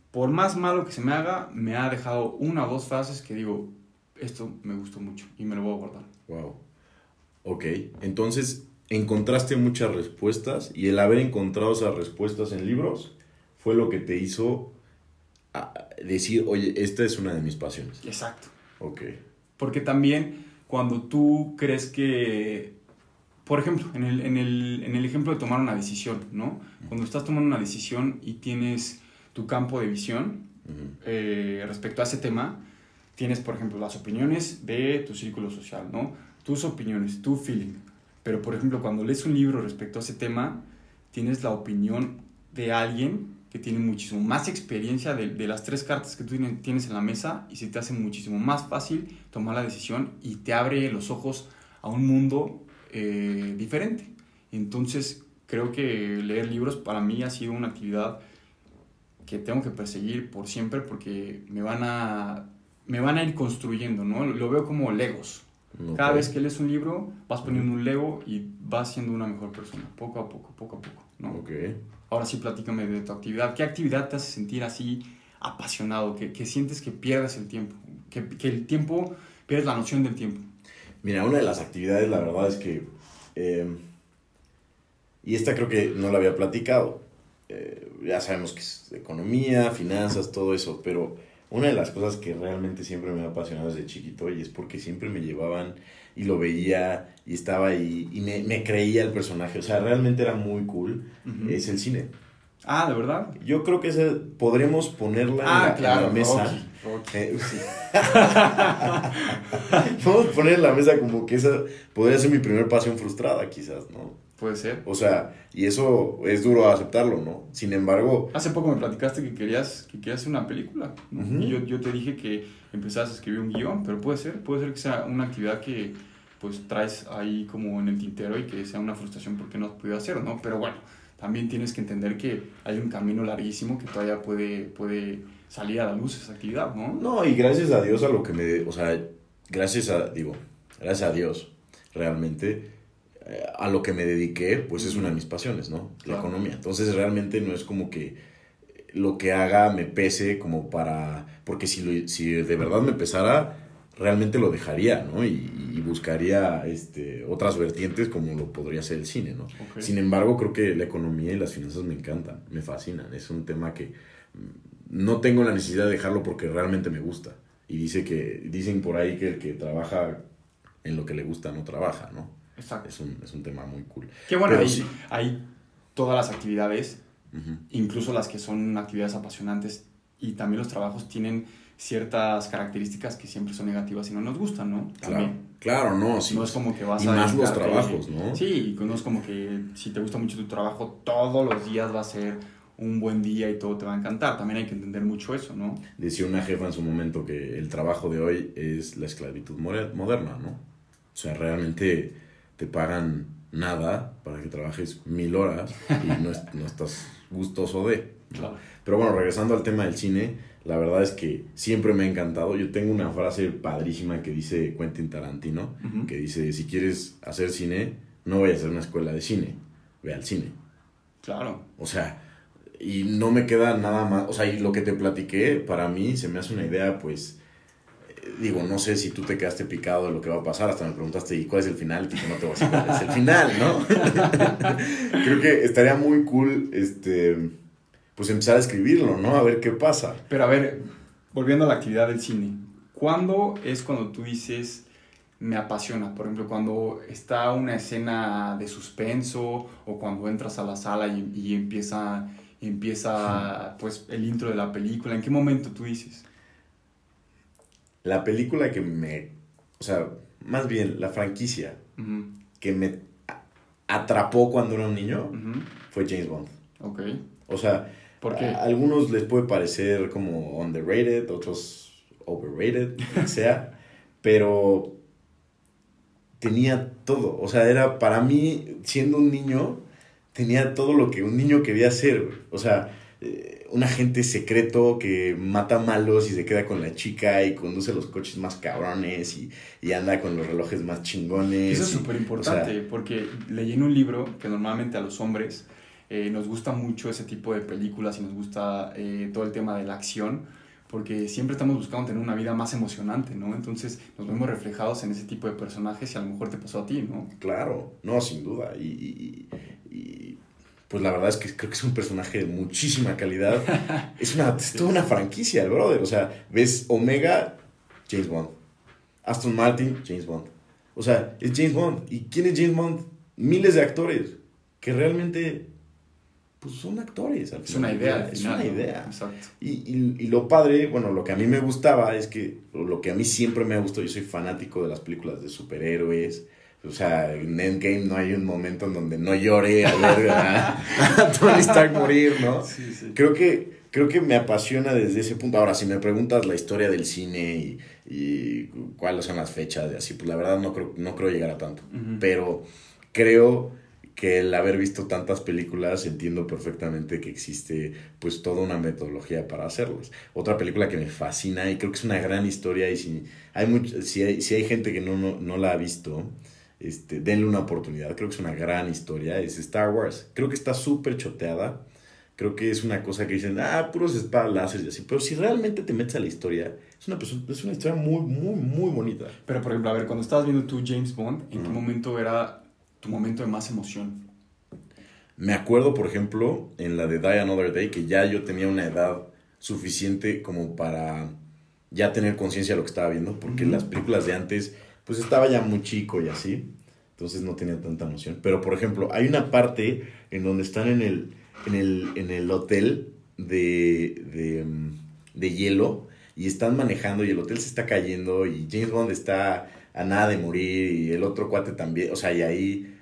Por más malo que se me haga, me ha dejado una o dos frases que digo, esto me gustó mucho y me lo voy a guardar. Wow. Ok, entonces encontraste muchas respuestas y el haber encontrado esas respuestas en libros fue lo que te hizo decir, oye, esta es una de mis pasiones. Exacto. Ok. Porque también cuando tú crees que, por ejemplo, en el, en el, en el ejemplo de tomar una decisión, ¿no? Cuando estás tomando una decisión y tienes tu campo de visión eh, respecto a ese tema, tienes, por ejemplo, las opiniones de tu círculo social, ¿no? Tus opiniones, tu feeling. Pero, por ejemplo, cuando lees un libro respecto a ese tema, tienes la opinión de alguien que tiene muchísimo más experiencia de, de, las tres cartas que tú tienes en la mesa y se te hace muchísimo más fácil tomar la decisión y te abre los ojos a un mundo eh, diferente. Entonces, creo que leer libros para mí ha sido una actividad que tengo que perseguir por siempre porque me van a, me van a ir construyendo, ¿no? Lo veo como legos. Okay. Cada vez que lees un libro, vas poniendo un lego y vas siendo una mejor persona, poco a poco, poco a poco, ¿no? Okay. Ahora sí, platícame de tu actividad. ¿Qué actividad te hace sentir así apasionado? Que, sientes que pierdes el tiempo? Que, que, el tiempo, pierdes la noción del tiempo. Mira, una de las actividades, la verdad es que... Eh, y esta creo que no la había platicado. Eh, ya sabemos que es economía, finanzas, todo eso, pero una de las cosas que realmente siempre me ha apasionado desde chiquito y es porque siempre me llevaban y lo veía y estaba ahí y me, me creía el personaje. O sea, realmente era muy cool. Uh -huh. Es el cine. Ah, ¿de verdad? Yo creo que ese, podremos ponerla ah, en, la, claro, en, la, mesa. Eh, sí. Podemos poner en la mesa como que esa podría ser mi primer pasión frustrada, quizás, ¿no? Puede ser. O sea, y eso es duro aceptarlo, ¿no? Sin embargo... Hace poco me platicaste que querías, que querías hacer una película, ¿no? uh -huh. Y yo, yo te dije que empezabas a escribir un guion, pero puede ser, puede ser que sea una actividad que pues traes ahí como en el tintero y que sea una frustración porque no has podido hacer, ¿no? Pero bueno, también tienes que entender que hay un camino larguísimo que todavía puede, puede salir a la luz esa actividad, ¿no? No, y gracias a Dios a lo que me... O sea, gracias a... Digo, gracias a Dios, realmente eh, a lo que me dediqué, pues es una de mis pasiones, ¿no? La claro. economía. Entonces realmente no es como que lo que haga me pese como para... Porque si, lo, si de verdad me pesara, realmente lo dejaría, ¿no? Y, y, buscaría este, otras vertientes como lo podría ser el cine, ¿no? Okay. Sin embargo, creo que la economía y las finanzas me encantan, me fascinan. Es un tema que no tengo la necesidad de dejarlo porque realmente me gusta. Y dice que, dicen por ahí que el que trabaja en lo que le gusta no trabaja, ¿no? Exacto. Es un, es un tema muy cool. Qué bueno, hay, sí. todas las actividades, uh -huh. incluso las que son actividades apasionantes y también los trabajos tienen ciertas características que siempre son negativas y no nos gustan, ¿no? Claro, claro, no, sí. No es como que vas y a... más los trabajos, ¿no? Sí, no es como que si te gusta mucho tu trabajo, todos los días va a ser un buen día y todo te va a encantar. También hay que entender mucho eso, ¿no? Decía una jefa en su momento que el trabajo de hoy es la esclavitud moderna, ¿no? O sea, realmente te pagan nada para que trabajes mil horas y no, no estás gustoso de. ¿no? Claro. Pero bueno, regresando al tema del cine, la verdad es que siempre me ha encantado. Yo tengo una frase padrísima que dice Quentin Tarantino, uh -huh. que dice, si quieres hacer cine, no vayas a hacer una escuela de cine, ve al cine. Claro. O sea, y no me queda nada más, o sea, y lo que te platiqué, para mí se me hace una idea, pues, digo, no sé si tú te quedaste picado de lo que va a pasar, hasta me preguntaste, ¿y cuál es el final? Y no te voy a decir cuál es el final, ¿no? Creo que estaría muy cool, este, pues empezar a escribirlo, ¿no? A ver qué pasa. Pero a ver, volviendo a la actividad del cine, ¿Cuándo es cuando tú dices me apasiona? Por ejemplo, cuando está una escena de suspenso o cuando entras a la sala y, y empieza, empieza pues el intro de la película. ¿En qué momento tú dices? La película que me, o sea, más bien la franquicia que me atrapó cuando era un niño fue James Bond. Ok. O sea, ¿Por qué? a algunos les puede parecer como underrated, otros overrated, lo que sea, pero tenía todo. O sea, era para mí, siendo un niño, tenía todo lo que un niño quería hacer. O sea, eh, un agente secreto que mata malos y se queda con la chica y conduce los coches más cabrones y, y anda con los relojes más chingones. Eso es súper importante, o sea, porque leí en un libro que normalmente a los hombres eh, nos gusta mucho ese tipo de películas y nos gusta eh, todo el tema de la acción, porque siempre estamos buscando tener una vida más emocionante, ¿no? Entonces nos vemos reflejados en ese tipo de personajes y a lo mejor te pasó a ti, ¿no? Claro, no, sin duda. Y, y- y, pues la verdad es que creo que es un personaje de muchísima calidad. Es, una, es toda una franquicia, el brother. O sea, ves Omega, James Bond. Aston Martin, James Bond. O sea, es James Bond. ¿Y quién es James Bond? Miles de actores que realmente pues son actores. al Es una idea Es final, una idea. Exacto. Y, y- y lo padre, bueno, lo que a mí me gustaba es que, lo que a mí siempre me ha gustado, yo soy fanático de las películas de superhéroes. O sea, en Endgame no hay un momento en donde no llore al ver a, a Tony Stark morir, ¿no? Sí, sí. Creo que, creo que me apasiona desde ese punto. Ahora, si me preguntas la historia del cine y, y cuáles son las fechas y así, pues la verdad no creo, no creo llegar a tanto. Pero creo que el haber visto tantas películas entiendo perfectamente que existe pues toda una metodología para hacerlas. Otra película que me fascina y creo que es una gran historia y si hay, much- si hay, si hay gente que no, no, no la ha visto, este, denle una oportunidad. Creo que es una gran historia. Es Star Wars. Creo que está súper choteada. Creo que es una cosa que dicen, ah, puros espadas láser y así. Pero si realmente te metes a la historia, es una, es una historia muy, muy, muy bonita. Pero, por ejemplo, a ver, cuando estabas viendo tú James Bond, ¿en qué Ujú. momento era tu momento de más emoción? Me acuerdo, por ejemplo, en la de Die Another Day, que ya yo tenía una edad suficiente como para ya tener conciencia de lo que estaba viendo, porque Ujú. las películas de antes, pues estaba ya muy chico y así, entonces no tenía tanta noción. Pero, por ejemplo, hay una parte en donde están en el, en el, en el hotel de, de, mm, de hielo y están manejando y el hotel se está cayendo y James Bond está a nada de morir y el otro cuate también, o sea, y ahí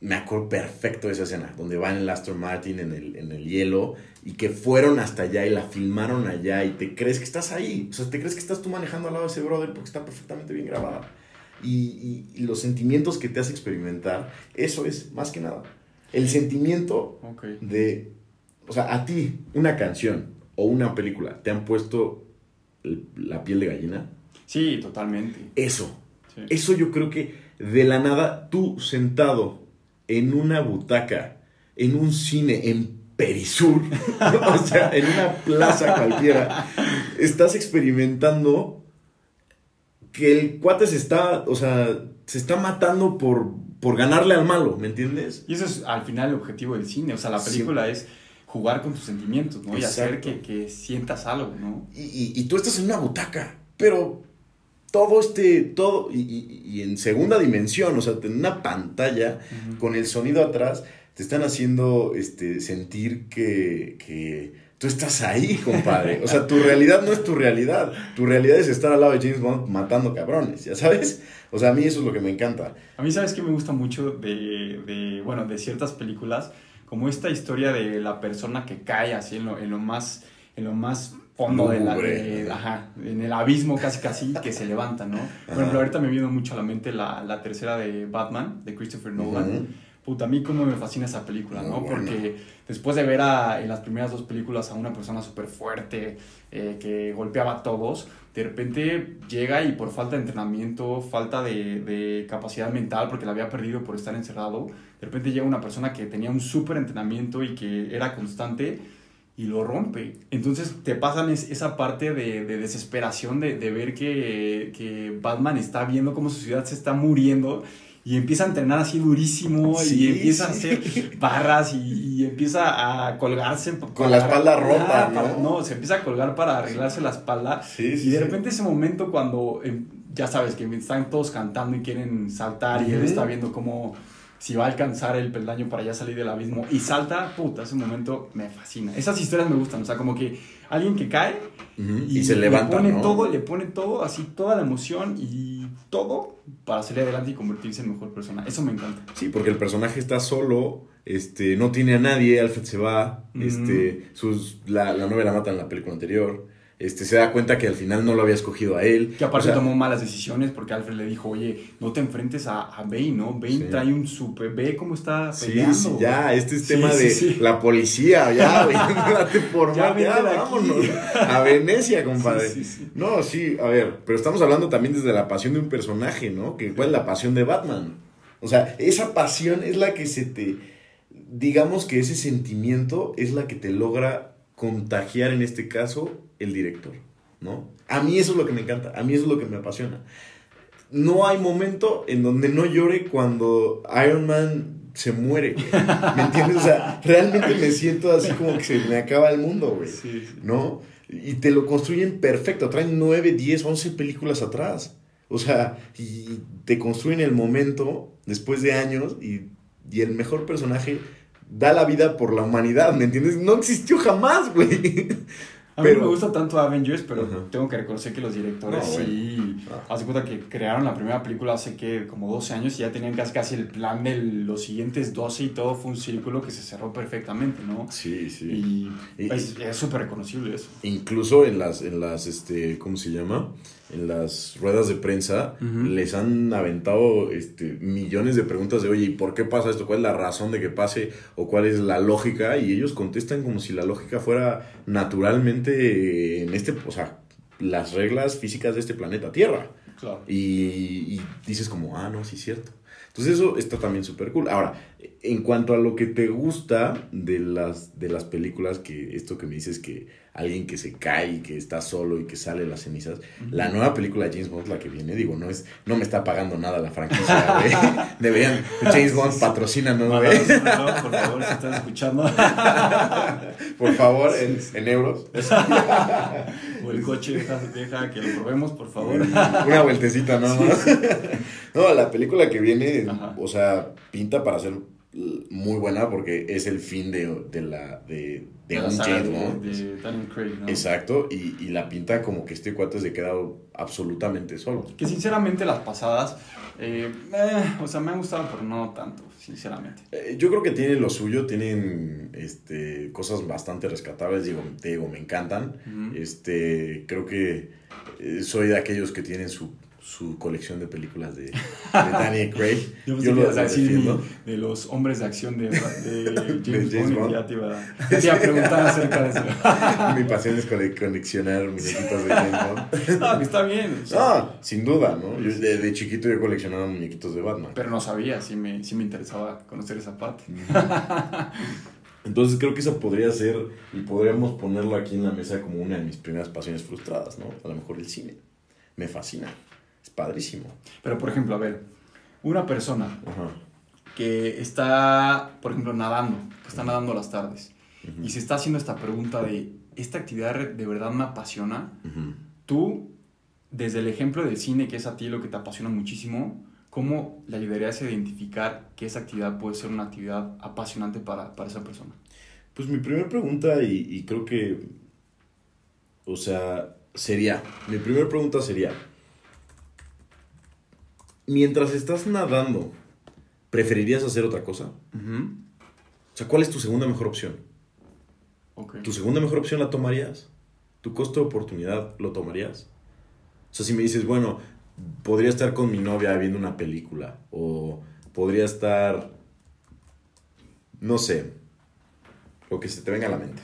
me acuerdo perfecto de esa escena, donde van el Aston Martin en el, en el hielo y que fueron hasta allá y la filmaron allá y te crees que estás ahí, o sea, te crees que estás tú manejando al lado de ese brother porque está perfectamente bien grabada. Y, y- los sentimientos que te hace experimentar, eso es, más que nada. El sentimiento de, o sea, a ti, una canción o una película, ¿te han puesto el- la piel de gallina? Sí, totalmente. Eso, Sí. eso yo creo que de la nada, tú sentado en una butaca, en un cine en Perisur, o sea, en una plaza cualquiera, estás experimentando que el cuate se está, o sea, se está matando por, por ganarle al malo, ¿me entiendes? Y eso es al final el objetivo del cine. O sea, la Sí. película es jugar con tus sentimientos, ¿no? Y hacer que, que sientas algo, ¿no? Y, y- y tú estás en una butaca, pero todo este, todo, y, y- y en segunda dimensión, o sea, en una pantalla, con el sonido atrás, te están haciendo este, sentir que, que tú estás ahí, compadre. O sea, tu realidad no es tu realidad. Tu realidad es estar al lado de James Bond matando cabrones, ¿ya sabes? O sea, a mí eso es lo que me encanta. A mí, ¿sabes qué me gusta mucho de, de, bueno, de ciertas películas? Como esta historia de la persona que cae así en lo, en lo más, en lo más fondo de la, de- ajá, en el abismo casi casi, que se levanta, ¿no? Por ejemplo, ahorita me viene mucho a la mente la, la tercera de Batman, de Christopher Nolan. Puta, a mí cómo me fascina esa película, Muy ¿no? buena. Porque después de ver a, en las primeras dos películas a una persona súper fuerte eh, que golpeaba a todos, de repente llega y por falta de entrenamiento, falta de, de capacidad mental, porque la había perdido por estar encerrado, de repente llega una persona que tenía un súper entrenamiento y que era constante y lo rompe. Entonces te pasan es- esa parte de, de desesperación de, de ver que, que Batman está viendo cómo su ciudad se está muriendo y empieza a entrenar así durísimo Sí, y empieza a hacer barras y, y empieza a colgarse. Con la espalda rota, para- ¿no? No, se empieza a colgar para arreglarse la espalda. Sí, y de repente ese momento cuando, em, ya sabes, que están todos cantando y quieren saltar y él está viendo cómo si va a alcanzar el peldaño para ya salir del abismo y salta, puta, ese momento me fascina. Esas historias me gustan, o sea, como que alguien que cae y, Y, se levanta, le pone ¿no? todo, le pone todo, así toda la emoción y todo para salir adelante y convertirse en mejor persona. Eso me encanta. Sí, porque el personaje está solo, este, no tiene a nadie, Alfred se va, este, sus, la, la novia la mata en la película anterior, este, se da cuenta que al final no lo había escogido a él. Que aparte O sea, tomó malas decisiones porque Alfred le dijo, oye, no te enfrentes a, a Bane, ¿no? Bane Sí. trae un super, ve cómo está Sí, peleando. sí, ya, este es Sí, tema sí, de sí. la policía, ya, güey, date por Ya mal, ya, aquí. vámonos a Venecia, compadre. Sí, sí, sí. No, sí, a ver, pero estamos hablando también desde la pasión de un personaje, ¿no? Que cuál es la pasión de Batman. O sea, esa pasión es la que se te, digamos que ese sentimiento es la que te logra contagiar en este caso el director, ¿no? A mí eso es lo que me encanta, a mí eso es lo que me apasiona. No hay momento en donde no llore cuando Iron Man se muere, güey. ¿Me entiendes? O sea, realmente me siento así como que se me acaba el mundo, güey. Sí, sí. ¿no? Y te lo construyen perfecto, traen 9, 10, 11 películas atrás. O sea, y te construyen el momento después de años y, y el mejor personaje da la vida por la humanidad, ¿me entiendes? No existió jamás, güey. A mí Pero- me gusta tanto Avengers, pero tengo que reconocer que los directores No, sí. Ah. Haz de cuenta que crearon la primera película hace que como 12 años y ya tenían casi, casi el plan de los siguientes 12 y todo fue un círculo que se cerró perfectamente, ¿no? Sí, sí. Y Y- es es súper reconocible eso. Incluso en las, en las, este, ¿cómo se llama? En las ruedas de prensa les han aventado este, millones de preguntas de, oye, ¿y por qué pasa esto? ¿Cuál es la razón de que pase? ¿O cuál es la lógica? Y ellos contestan como si la lógica fuera naturalmente en este, o sea, las reglas físicas de este planeta Tierra. Claro. Y, y dices como, ah, no, sí es cierto. Entonces eso está también súper cool. Ahora, en cuanto a lo que te gusta de las, de las películas, que esto que me dices que alguien que se cae y que está solo y que sale de las cenizas, la nueva película de James Bond, la que viene, digo, no es, no me está pagando nada la franquicia, güey. Deberían, James Bond, patrocínanos, güey. Mándanos, por favor, si estás escuchando. Por favor, en, en euros. o el coche, deja, deja que lo probemos, por favor. Una vueltecita nada más. No, la película que viene, Ajá. o sea, pinta para ser muy buena porque es el fin de, de la de, de la un saga James de- Bond. de Daniel Craig, ¿no? Exacto, y, y la pinta como que este cuate se queda absolutamente solo. Que sinceramente las pasadas, eh, eh, o sea, me han gustado, pero no tanto, sinceramente. Eh, Yo creo que tienen lo suyo, tienen este, cosas bastante rescatables, digo, te digo, me encantan. Este, creo que soy de aquellos que tienen su, su colección de películas de, de Daniel Craig. Yo, Yo lo defiendo. de los hombres de acción de, de James, James Bond, ya te iba, te iba a preguntar acerca de eso. Mi pasión es cole- coleccionar muñequitos de James Bond. No, que está bien. o sea, Ah, sin duda, ¿no? Yo de, de chiquito yo coleccionaba muñequitos de Batman. Pero no sabía, sí me, sí me interesaba conocer esa parte. Entonces creo que esa podría ser, y podríamos ponerlo aquí en la mesa como una de mis primeras pasiones frustradas, ¿no? A lo mejor el cine. Me fascina. Es padrísimo. Pero, por ejemplo, a ver, una persona Ajá. que está, por ejemplo, nadando, que está nadando las tardes, y se está haciendo esta pregunta de, ¿esta actividad de verdad me apasiona? Tú, desde el ejemplo del cine, que es a ti lo que te apasiona muchísimo, ¿cómo le ayudarías a identificar que esa actividad puede ser una actividad apasionante para, para esa persona? Pues mi primera pregunta, y, y creo que, o sea, sería, mi primera pregunta sería, mientras estás nadando, ¿preferirías hacer otra cosa? O sea, ¿cuál es tu segunda mejor opción? ¿Tu segunda mejor opción la tomarías? ¿Tu costo de oportunidad lo tomarías? O sea, si me dices, bueno, podría estar con mi novia viendo una película, o podría estar, no sé, lo que se te venga a la mente.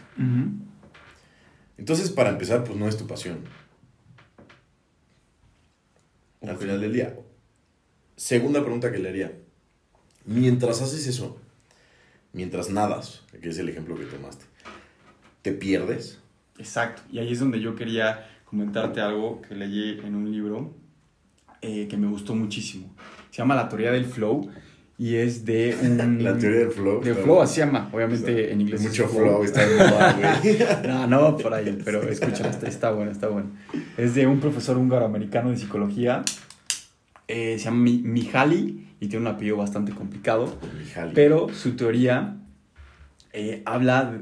Entonces, para empezar, pues no es tu pasión. Al final del día. Segunda pregunta que le haría. Mientras haces eso, mientras nadas, que es el ejemplo que tomaste, ¿te pierdes? Exacto. Y ahí es donde yo quería comentarte algo que leí en un libro eh, que me gustó muchísimo. Se llama La teoría del flow y es de un... La teoría del flow. De flow, así se llama. Obviamente en inglés. Mucho flow, está de moda, güey. no, no por ahí, pero escúchala, está, está bueno, está bueno. Es de un profesor húngaro-americano de psicología. Eh, se llama Mihaly y tiene un apellido bastante complicado. Mihaly. Pero su teoría eh, habla,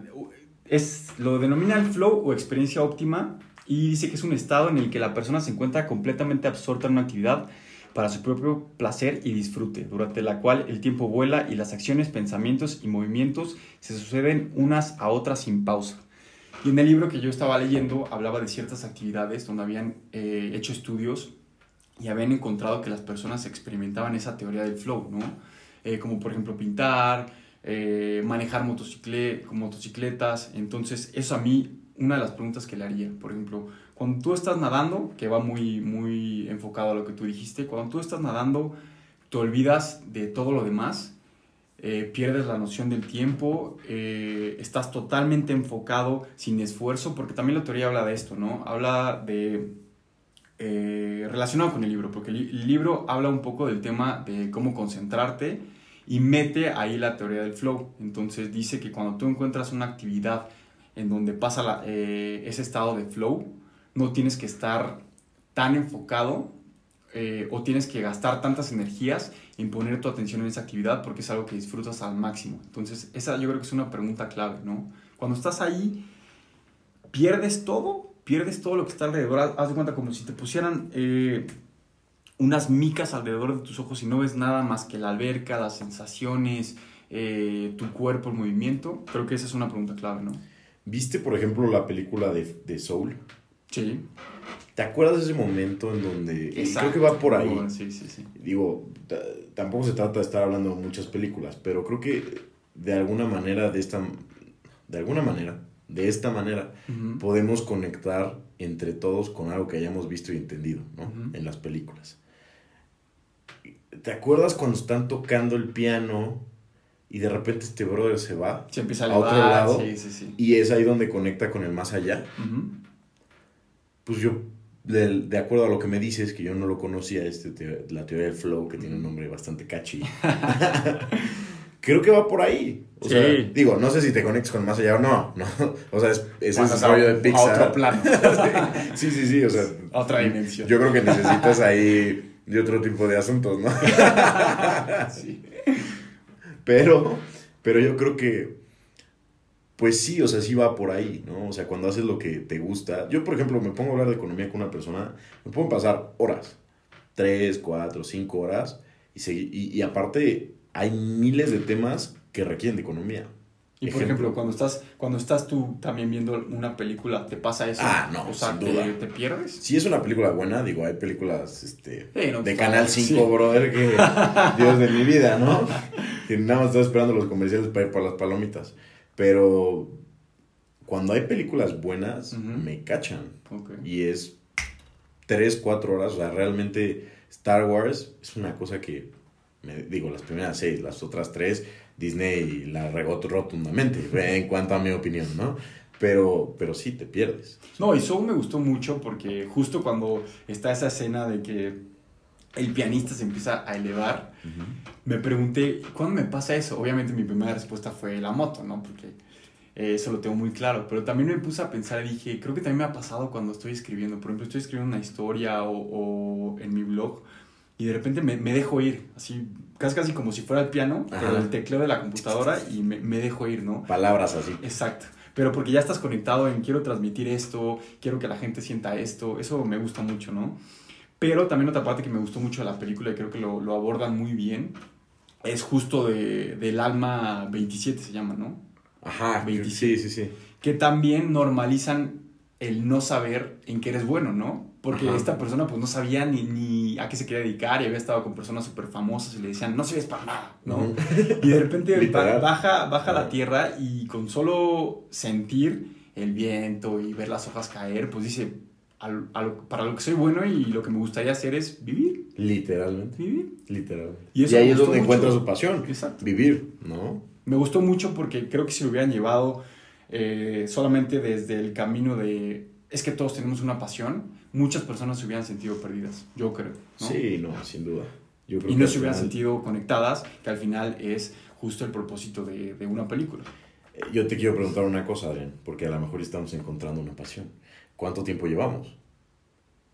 es, lo denomina el flow o experiencia óptima y dice que es un estado en el que la persona se encuentra completamente absorta en una actividad para su propio placer y disfrute, durante la cual el tiempo vuela y las acciones, pensamientos y movimientos se suceden unas a otras sin pausa. Y en el libro que yo estaba leyendo hablaba de ciertas actividades donde habían eh, hecho estudios y habían encontrado que las personas experimentaban esa teoría del flow, ¿no? Eh, como por ejemplo pintar, eh, manejar motocicle motocicletas. Entonces, eso a mí, una de las preguntas que le haría, por ejemplo, cuando tú estás nadando, que va muy, muy enfocado a lo que tú dijiste, cuando tú estás nadando, te olvidas de todo lo demás, eh, pierdes la noción del tiempo, estás totalmente enfocado, sin esfuerzo, porque también la teoría habla de esto, ¿no? Habla de... Eh, relacionado con el libro, porque el libro habla un poco del tema de cómo concentrarte y mete ahí la teoría del flow. Entonces dice que cuando tú encuentras una actividad en donde pasa la, ese estado de flow, no tienes que estar tan enfocado eh, o tienes que gastar tantas energías en poner tu atención en esa actividad porque es algo que disfrutas al máximo. Entonces, esa yo creo que es una pregunta clave, ¿no? Cuando estás ahí, pierdes todo, pierdes todo lo que está alrededor. Haz de cuenta como si te pusieran eh, unas micas alrededor de tus ojos y no ves nada más que la alberca, las sensaciones, eh, tu cuerpo, el movimiento. Creo que esa es una pregunta clave, ¿no? ¿Viste, por ejemplo, la película de, de Soul? Sí. ¿Te acuerdas de ese momento en donde... Creo que va por ahí. sí, sí, sí. Digo, tampoco se trata de estar hablando de muchas películas, pero creo que de alguna manera, de esta... De alguna manera, de esta manera, podemos conectar entre todos con algo que hayamos visto y entendido, ¿no? En las películas. ¿Te acuerdas cuando están tocando el piano y de repente este brother se va se empieza a, a otro lado sí, sí, sí. y es ahí donde conecta con el más allá? pues yo, de, acuerdo a lo que me dices, que yo no lo conocía, este, la teoría del flow, que tiene un nombre bastante catchy, creo que va por ahí. O sea, digo, no sé si te conectas con más allá o no, no. O sea, es, es ese rollo de Pixar. A otro plano. sí, sí, sí, o sea. Otra dimensión. Yo creo que necesitas ahí de otro tipo de asuntos, ¿no? sí. Pero, pero yo creo que pues sí, o sea, sí va por ahí, ¿no? O sea, cuando haces lo que te gusta. Yo, por ejemplo, me pongo a hablar de economía con una persona, me pueden pasar horas, tres, cuatro, cinco horas, y, y, aparte hay miles de temas que requieren de economía. Y por ejemplo, cuando estás, cuando estás tú también viendo una película, ¿te pasa eso? Ah, no, o sea, sin duda. ¿te, pierdes? Si es una película buena, digo, hay películas este, de Canal 5, brother, que Dios de mi vida, ¿no? que nada más estoy esperando los comerciales para ir por las palomitas. Pero cuando hay películas buenas, me cachan. Y es 3, 4 horas. O sea, realmente Star Wars es una cosa que, me, digo, las primeras 6, las otras 3, Disney la regó rotundamente, en cuanto a mi opinión, ¿no? Pero, pero sí, te pierdes. No, y Soul me gustó mucho porque justo cuando está esa escena de que el pianista se empieza a elevar, me pregunté, ¿cuándo me pasa eso? Obviamente mi primera respuesta fue la moto, ¿no? Porque eh, eso lo tengo muy claro, pero también me puse a pensar y dije, creo que también me ha pasado cuando estoy escribiendo, por ejemplo, estoy escribiendo una historia o, en mi blog y de repente me, dejo ir, así, casi casi como si fuera el piano, pero el tecleo de la computadora y me, me dejo ir, ¿no? Palabras así. Exacto pero porque ya estás conectado en quiero transmitir esto, quiero que la gente sienta esto, eso me gusta mucho, ¿no? Pero también otra parte que me gustó mucho de la película y creo que lo, lo abordan muy bien es justo de, del alma 27, se llama, ¿no? Ajá, 27. sí, sí, sí. Que también normalizan el no saber en qué eres bueno, ¿no? Porque esta persona pues no sabía ni, ni, a qué se quería dedicar y había estado con personas súper famosas y le decían, no sirves para nada, ¿no? Y de repente baja, baja la tierra y con solo sentir el viento y ver las hojas caer, pues dice, para lo que soy bueno y lo que me gustaría hacer es vivir. Literalmente. Vivir. Literalmente. Y, ahí es donde encuentra su pasión. Exacto. Vivir, ¿no? Me gustó mucho porque creo que si lo hubieran llevado eh, solamente desde el camino de es que todos tenemos una pasión, muchas personas se hubieran sentido perdidas, yo creo. Sí, no, sin duda. Yo creo y no se hubieran final- sentido conectadas, que al final es justo el propósito de, de una película. Eh, Yo te quiero preguntar una cosa, Adrián, porque a lo mejor estamos encontrando una pasión. ¿Cuánto tiempo llevamos?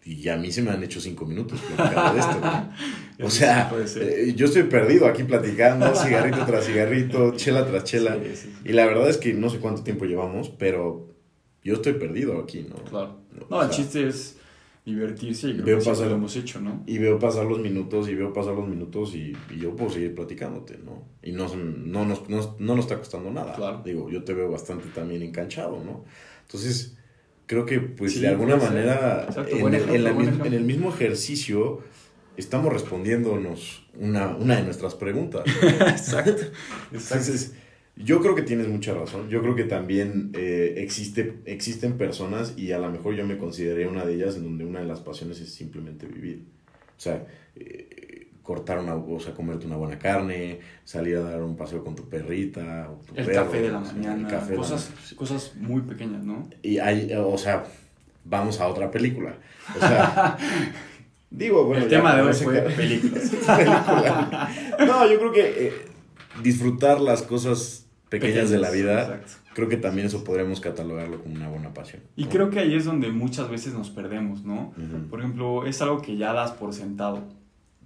Y a mí se me han hecho cinco minutos platicando de esto. ¿no? O sea, eh, yo estoy perdido aquí platicando, cigarrito tras cigarrito, chela tras chela. Sí, sí, sí. Y la verdad es que no sé cuánto tiempo llevamos, pero yo estoy perdido aquí, ¿no? Claro. O No, el sea, chiste es divertirse y creo Veo que pasar- lo hemos hecho, ¿no? Y veo pasar los minutos y veo pasar los minutos y, y yo puedo seguir platicándote, ¿no? Y no, no, nos, no, no nos está costando nada. Claro. Digo, yo te veo bastante también enganchado, ¿no? Entonces, creo que pues Sí, de alguna manera, Exacto, en, ejemplo, en la el mismo ejercicio, estamos respondiéndonos una, una de nuestras preguntas. Exacto. Exacto. Entonces, yo creo que tienes mucha razón. Yo creo que también eh, existe, existen personas, y a lo mejor yo me consideraría una de ellas, en donde una de las pasiones es simplemente vivir. O sea, eh, cortar una, o sea, comerte una buena carne, salir a dar un paseo con tu perrita, o tu El perro, café de la o sea, el mañana, café de la cosas, cosas muy pequeñas, ¿no? Y hay, o sea, vamos a otra película. O sea, digo, bueno. el ya tema de hoy fue películas. película. No, yo creo que eh, disfrutar las cosas pequeñas de la vida, Exacto. creo que también eso podríamos catalogarlo como una buena pasión. Y ¿no? creo que ahí es donde muchas veces nos perdemos, ¿no? Ujú, Por ejemplo, es algo que ya das por sentado.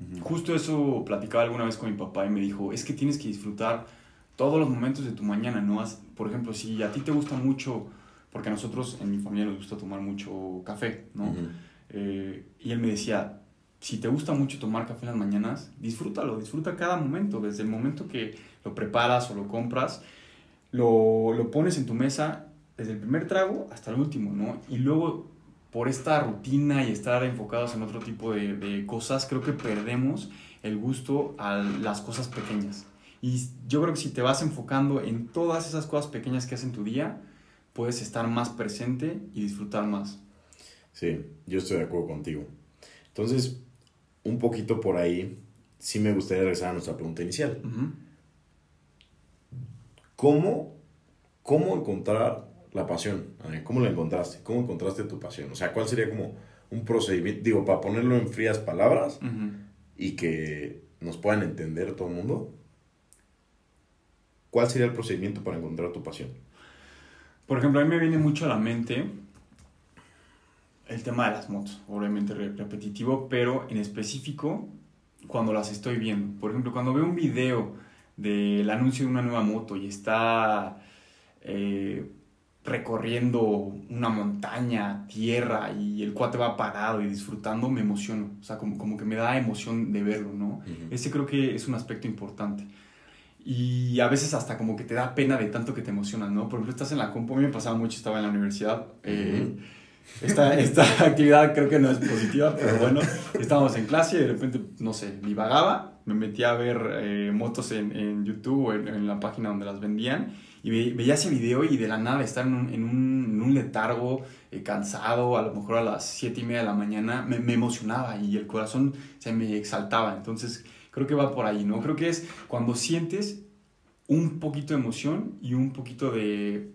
ujú. Justo eso platicaba alguna vez con mi papá y me dijo, es que tienes que disfrutar todos los momentos de tu mañana, ¿no? Por ejemplo, si a ti te gusta mucho, porque a nosotros en mi familia nos gusta tomar mucho café, ¿no? Ujú. Eh, y él me decía, si te gusta mucho tomar café en las mañanas, disfrútalo, disfruta cada momento, desde el momento que lo preparas o lo compras, lo, lo pones en tu mesa, desde el primer trago hasta el último, ¿no? Y luego, por esta rutina y estar enfocados en otro tipo de, de cosas, creo que perdemos el gusto a las cosas pequeñas. Y yo creo que si te vas enfocando en todas esas cosas pequeñas que haces en tu día, puedes estar más presente y disfrutar más. Sí, yo estoy de acuerdo contigo. Entonces, un poquito por ahí, sí me gustaría regresar a nuestra pregunta inicial. ¿Cómo, cómo encontrar la pasión? ¿Cómo la encontraste? ¿Cómo encontraste tu pasión? O sea, ¿cuál sería como un procedimiento? Digo, para ponerlo en frías palabras y que nos puedan entender todo el mundo. ¿Cuál sería el procedimiento para encontrar tu pasión? Por ejemplo, a mí me viene mucho a la mente el tema de las motos, obviamente re- repetitivo, pero en específico cuando las estoy viendo. Por ejemplo, cuando veo un video del anuncio de una nueva moto y está eh, recorriendo una montaña, tierra, y el cuate va parado y disfrutando, me emociono. O sea, como, como que me da emoción de verlo, ¿no? Ese creo que es un aspecto importante. Y a veces hasta como que te da pena de tanto que te emocionas, ¿no? Por ejemplo, estás en la compu, a mí me pasaba mucho, estaba en la universidad. eh, esta, esta actividad creo que no es positiva, pero bueno, estábamos en clase y de repente, no sé, divagaba, me metía a ver eh, motos en, en YouTube o en, en la página donde las vendían y ve- veía ese video y de la nada estar en un, en un, en un letargo, eh, cansado, a lo mejor a las 7 y media de la mañana, me, me emocionaba y el corazón se me exaltaba. Entonces, creo que va por ahí, ¿no? Creo que es cuando sientes un poquito de emoción y un poquito de,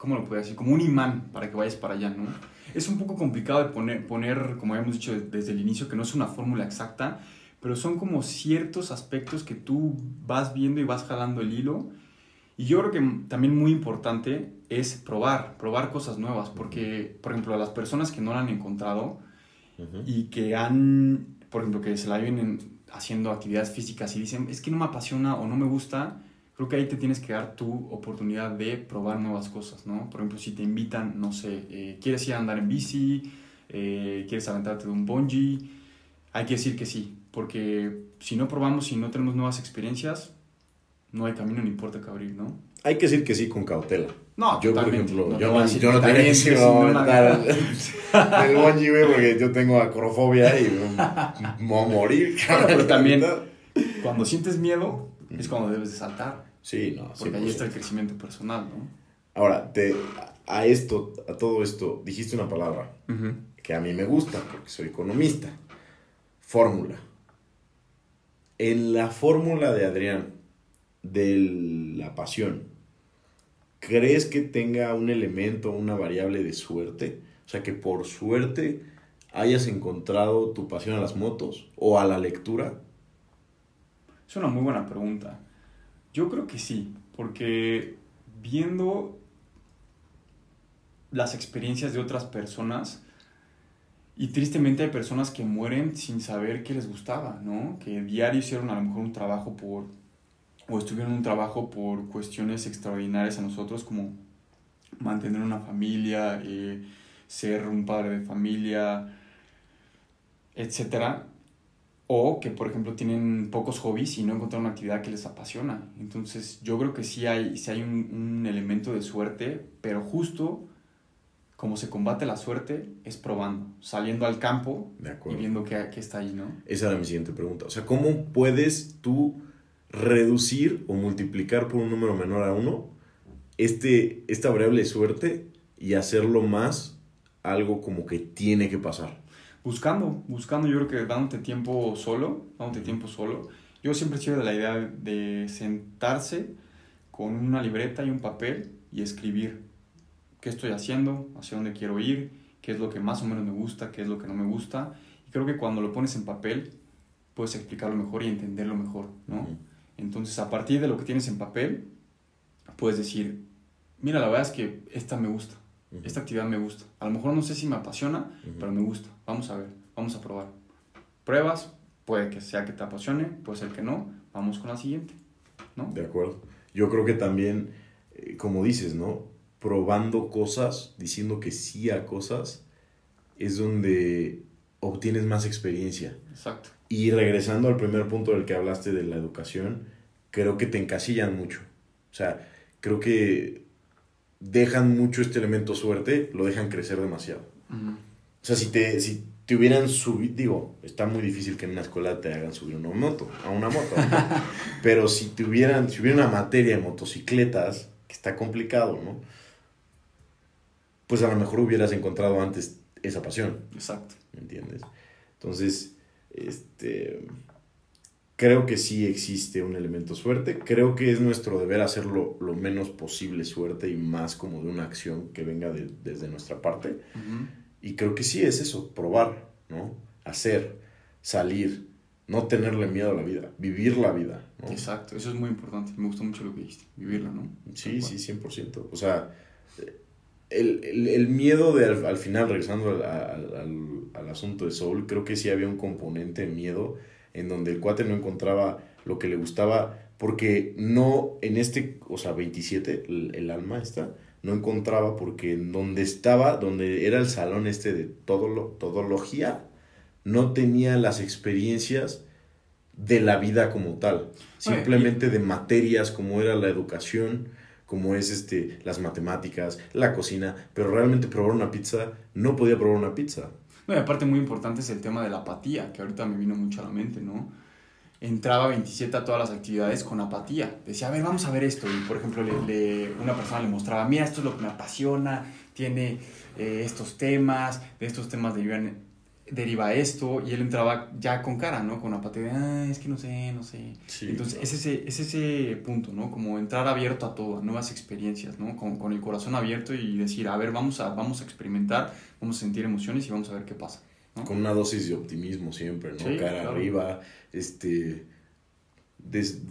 ¿cómo lo puedo decir? Como un imán para que vayas para allá, ¿no? Es un poco complicado de poner, poner como habíamos dicho desde el inicio, que no es una fórmula exacta, pero son como ciertos aspectos que tú vas viendo y vas jalando el hilo. Y yo creo que también muy importante es probar, probar cosas nuevas, porque, por ejemplo, a las personas que no la han encontrado, y que han, por ejemplo, que se la vienen haciendo actividades físicas y dicen, es que no me apasiona o no me gusta, creo que ahí te tienes que dar tu oportunidad de probar nuevas cosas, ¿no? Por ejemplo, si te invitan, no sé, eh, quieres ir a andar en bici, eh, quieres aventarte de un bungee, hay que decir que sí, porque si no probamos y no tenemos nuevas experiencias, no hay camino ni puerta que abrir, ¿no? Hay que decir que sí con cautela. No, Yo, por ejemplo, No yo, no, yo no tenía que decir, si "No, no la aventar el bungee, porque yo tengo acrofobia y me voy a morir. Bueno, pero también-. Cuando sientes miedo, es cuando debes de saltar, Sí, no, porque ahí está el 100%. crecimiento personal, ¿no? Ahora, te, a esto, a todo esto, dijiste una palabra que a mí me gusta porque soy economista. Fórmula. En la fórmula de Adrián de la pasión, ¿crees que tenga un elemento, una variable de suerte? O sea, que por suerte hayas encontrado tu pasión a las motos o a la lectura. Es una muy buena pregunta. Yo creo que sí, porque viendo las experiencias de otras personas, y tristemente hay personas que mueren sin saber qué les gustaba, ¿no? Que diario hicieron a lo mejor un trabajo por, o estuvieron un trabajo por cuestiones extraordinarias a nosotros, como mantener una familia, eh, ser un padre de familia, etcétera, o que por ejemplo tienen pocos hobbies y no encuentran una actividad que les apasiona. Entonces yo creo que sí hay, sí hay un, un elemento de suerte, pero justo como se combate la suerte es probando, saliendo al campo y viendo qué, qué, está ahí, ¿no? Esa era mi siguiente pregunta. O sea, ¿cómo puedes tú reducir o multiplicar por un número menor a uno este, esta variable de suerte y hacerlo más algo como que tiene que pasar? Buscando, buscando, yo creo que dándote tiempo solo, dándote tiempo solo. Yo siempre he sido de la idea de sentarse con una libreta y un papel y escribir qué estoy haciendo, hacia dónde quiero ir, qué es lo que más o menos me gusta, qué es lo que no me gusta. Y creo que cuando lo pones en papel, puedes explicarlo mejor y entenderlo mejor, ¿no? Entonces, a partir de lo que tienes en papel, puedes decir, mira, la verdad es que esta me gusta, esta actividad me gusta. A lo mejor no sé si me apasiona, pero me gusta. Vamos a ver, vamos a probar. Pruebas, puede que sea que te apasione, puede ser que no. Vamos con la siguiente, ¿no? De acuerdo. Yo creo que también, eh, como dices, ¿no? Probando cosas, diciendo que sí a cosas, es donde obtienes más experiencia. Exacto. Y regresando al primer punto del que hablaste de la educación, creo que te encasillan mucho. O sea, creo que dejan mucho este elemento suerte, lo dejan crecer demasiado. O sea, si te, si te hubieran subido, digo, está muy difícil que en una escuela te hagan subir una moto, a una moto, pero si te hubieran, si hubiera una materia de motocicletas, que está complicado, ¿no? Pues a lo mejor hubieras encontrado antes esa pasión. Exacto. ¿Me entiendes? Entonces, este, creo que sí existe un elemento suerte. Creo que es nuestro deber hacerlo lo menos posible suerte y más como de una acción que venga de, desde nuestra parte. Y creo que sí es eso, probar, ¿no? Hacer, salir, no tenerle miedo a la vida, vivir la vida. ¿no? Exacto, eso es muy importante. Me gustó mucho lo que dijiste, vivirla, ¿no? Sí, sí, 100%. O sea, el, el, el miedo de al, al, final, regresando al, al, al, asunto de Soul, creo que sí había un componente de miedo en donde el cuate no encontraba lo que le gustaba, porque no en este, o sea, 27, el, el alma está no encontraba porque donde estaba, donde era el salón este de todo todología, no tenía las experiencias de la vida como tal, simplemente de materias como era la educación, como es este las matemáticas, la cocina, pero realmente probar una pizza no podía probar una pizza. No, y aparte muy importante es el tema de la apatía, que ahorita me vino mucho a la mente, ¿no? Entraba 27 a todas las actividades con apatía. Decía, a ver, vamos a ver esto. Y, por ejemplo, le, le, una persona le mostraba, mira, esto es lo que me apasiona, tiene eh, estos temas, de estos temas derivan, deriva esto. Y él entraba ya con cara, ¿no? Con apatía de, ah, es que no sé, no sé. Sí, Entonces, claro. es, ese, es ese punto, ¿no? Como entrar abierto a todo, a nuevas experiencias, ¿no? Con, con el corazón abierto y decir, a ver, vamos a, vamos a experimentar, vamos a sentir emociones y vamos a ver qué pasa. ¿No? Con una dosis de optimismo siempre, ¿no? Sí, cara claro. arriba este, des,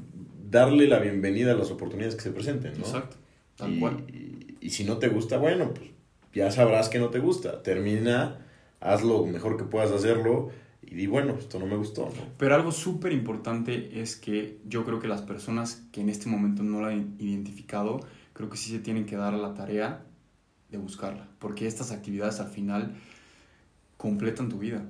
darle la bienvenida a las oportunidades que se presenten, ¿no? Exacto, tal y, cual. Y, y, si no te gusta, bueno, pues ya sabrás que no te gusta. Termina, haz lo mejor que puedas hacerlo y di, bueno, esto no me gustó, ¿no? Pero algo súper importante es que yo creo que las personas que en este momento no la han identificado, creo que sí se tienen que dar a la tarea de buscarla, porque estas actividades al final completan tu vida.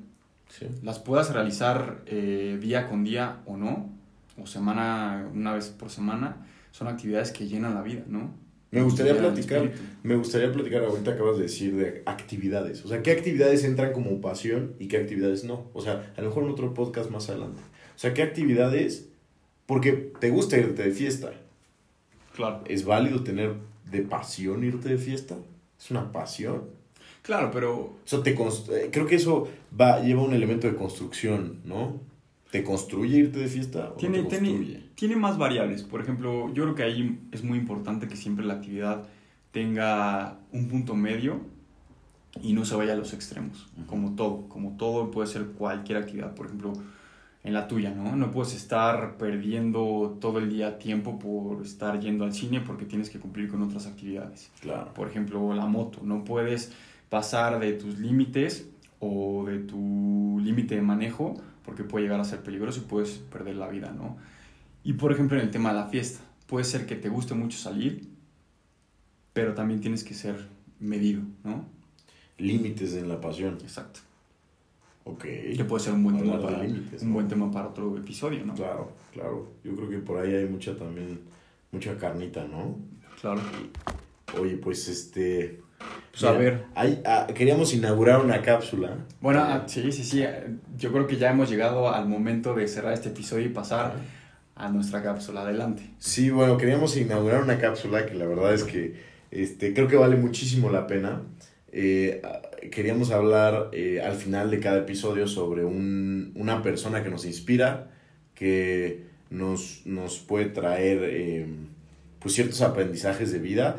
Sí. Las puedas realizar eh, día con día o no, o semana, una vez por semana, son actividades que llenan la vida, ¿no? Me gustaría platicar, me gustaría platicar, ahorita acabas de decir de actividades, o sea, ¿qué actividades entran como pasión y qué actividades no? O sea, a lo mejor en otro podcast más adelante. O sea, ¿qué actividades? Porque te gusta irte de fiesta. Claro. ¿Es válido tener de pasión irte de fiesta? Es una pasión. Claro, pero... Eso te creo que eso va, lleva un elemento de construcción, ¿no? ¿Te construye irte de fiesta? O tiene, no te tiene, tiene, más variables. Por ejemplo, yo creo que ahí es muy importante que siempre la actividad tenga un punto medio y no se vaya a los extremos, uh -huh. como todo. Como todo puede ser cualquier actividad. Por ejemplo, en la tuya, ¿no? No puedes estar perdiendo todo el día tiempo por estar yendo al cine porque tienes que cumplir con otras actividades. Claro. Por ejemplo, la moto. No puedes pasar de tus límites o de tu límite de manejo porque puede llegar a ser peligroso y puedes perder la vida, ¿no? Y por ejemplo, en el tema de la fiesta, puede ser que te guste mucho salir, pero también tienes que ser medido, ¿no? Límites en la pasión. Exacto. Ok. Que puede ser un buen, tema para, límites, un ¿no? buen tema para otro episodio, ¿no? Claro, claro. Yo creo que por ahí hay mucha también, mucha carnita, ¿no? Claro. Oye, pues este... Pues a ver. hay- ah, queríamos inaugurar una cápsula. Bueno, ah, sí, sí, sí. Yo creo que ya hemos llegado al momento de cerrar este episodio y pasar a nuestra cápsula. Adelante. Sí, bueno, queríamos inaugurar una cápsula que la verdad es que este, creo que vale muchísimo la pena. Eh, ah, queríamos hablar eh, al final de cada episodio sobre un- una persona que nos inspira, que nos, nos puede traer eh, pues ciertos aprendizajes de vida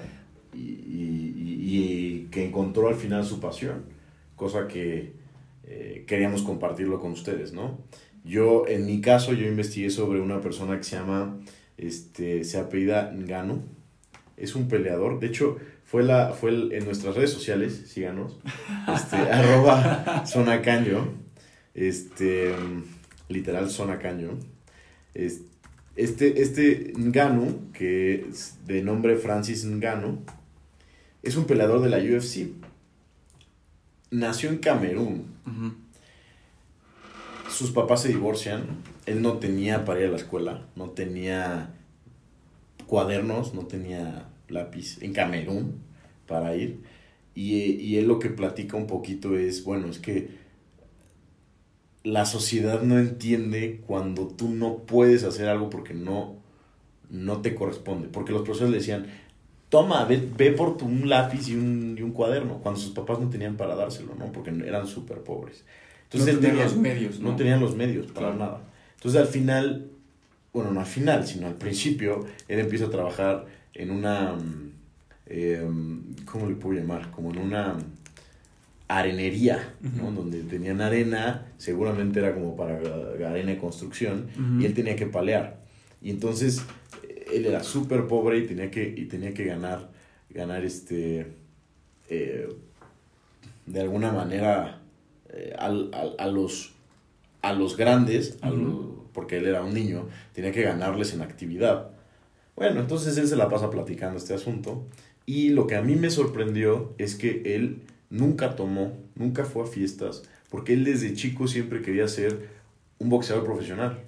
y, y- y- que encontró al final su pasión, cosa que eh, queríamos compartirlo con ustedes, ¿no? Yo, en mi caso, yo investigué sobre una persona que se llama, este, se apellida Ngano, es un peleador, de hecho, fue, la, fue el- en nuestras redes sociales, síganos, este, arroba Sonacanyo, este, literal Sonacanyo, es- este, este Ngannou, que es de nombre Francis Ngannou, es un peleador de la UFC. Nació en Camerún. Sus papás se divorcian. Él no tenía para ir a la escuela. No tenía cuadernos, no tenía lápiz en Camerún para ir. Y, y él lo que platica un poquito es, bueno, es que la sociedad no entiende cuando tú no puedes hacer algo porque no, no te corresponde. Porque los profesores le decían, toma, ve, ve por tu, un lápiz y un, y un cuaderno, cuando sus papás no tenían para dárselo, ¿no? Porque eran súper pobres. no él tenían tenía- los medios, ¿no? no tenían los medios para Claro. nada. Entonces al final, bueno, no al final, sino al principio, él empieza a trabajar en una, mm, em, ¿cómo le puedo llamar? Como en una arenería, ¿no? Donde tenían arena, seguramente era como para eh, arena de construcción, y él tenía que palear. Y entonces él era súper pobre y tenía que, y tenía que ganar, ganar este, eh, de alguna manera, eh, al- a, los, a los grandes, a porque él era un niño, tenía que ganarles en actividad. Bueno, entonces él se la pasa platicando este asunto. Y lo que a mí me sorprendió es que él nunca tomó, nunca fue a fiestas, porque él desde chico siempre quería ser un boxeador profesional.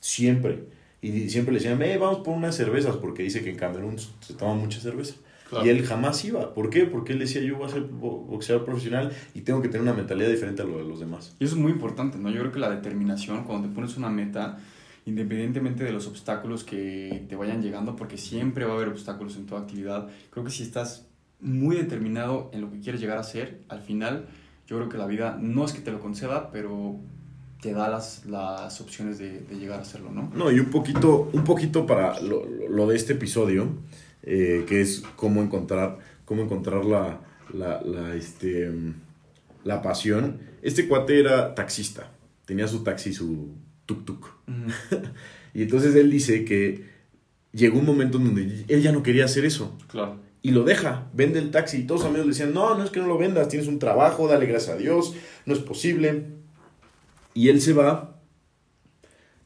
Siempre. Y siempre le decían, eh, vamos por unas cervezas, porque dice que en Camerún se toma mucha cerveza. Claro. Y él jamás iba. ¿Por qué? Porque él decía, yo voy a ser bo- boxeador profesional y tengo que tener una mentalidad diferente a lo de los demás. Y eso es muy importante, ¿no? Yo creo que la determinación, cuando te pones una meta, independientemente de los obstáculos que te vayan llegando, porque siempre va a haber obstáculos en toda actividad, creo que si estás muy determinado en lo que quieres llegar a ser, al final yo creo que la vida no es que te lo conceda, pero te da las, las opciones de, de llegar a hacerlo, ¿no? No, y un poquito, un poquito para lo, lo- de este episodio, eh, que es cómo encontrar, cómo encontrar la, la, la, este, la pasión. Este cuate era taxista, tenía su taxi, su tuk-tuk. Y entonces él dice que llegó un momento en donde él ya no quería hacer eso. Claro. Y lo deja, vende el taxi. Y todos sus amigos le decían, no, no es que no lo vendas, tienes un trabajo, dale gracias a Dios, no es posible. Y él se va,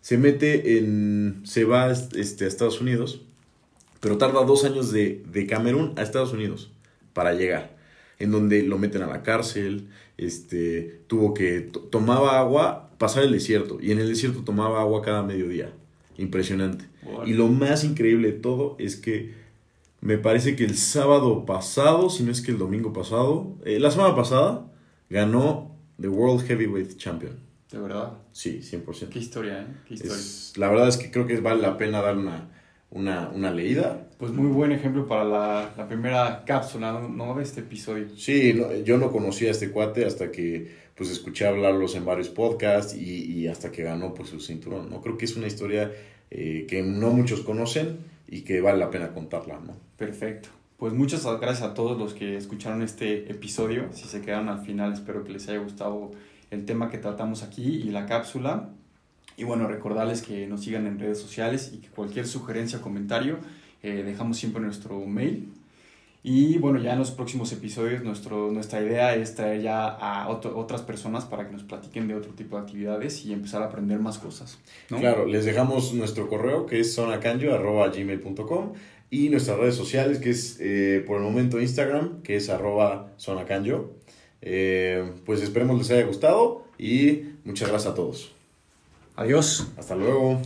se mete en, se va este, a Estados Unidos, pero tarda dos años de, de Camerún a Estados Unidos para llegar. En donde lo meten a la cárcel, este, tuvo que, to- tomaba agua, pasar el desierto, y en el desierto tomaba agua cada mediodía. Impresionante. Y lo más increíble de todo es que me parece que el sábado pasado, si no es que el domingo pasado, eh, la semana pasada, ganó The World Heavyweight Champion. De verdad. Sí, 100%. Qué historia, ¿eh? Qué historia. Es- la verdad es que creo que vale la pena dar una, una, una leída. Pues muy buen ejemplo para la, la primera cápsula, ¿no? De este episodio. Sí, no, yo no conocía a este cuate hasta que pues escuché hablarlos en varios podcasts y, y hasta que ganó pues su cinturón, ¿no? Creo que es una historia eh, que no muchos conocen y que vale la pena contarla, ¿no? Perfecto. Pues muchas gracias a todos los que escucharon este episodio. Si se quedaron al final, espero que les haya gustado el tema que tratamos aquí y la cápsula. Y bueno, recordarles que nos sigan en redes sociales y que cualquier sugerencia o comentario eh, dejamos siempre nuestro mail. Y bueno, ya en los próximos episodios nuestro, nuestra idea es traer ya a otras personas para que nos platiquen de otro tipo de actividades y empezar a aprender más cosas. Claro, les dejamos nuestro correo que es sonacanyo.gmail.com y nuestras redes sociales que es eh, por el momento Instagram que es arroba sonacanyo. Eh, pues esperemos les haya gustado y muchas gracias a todos. Adiós. Hasta luego.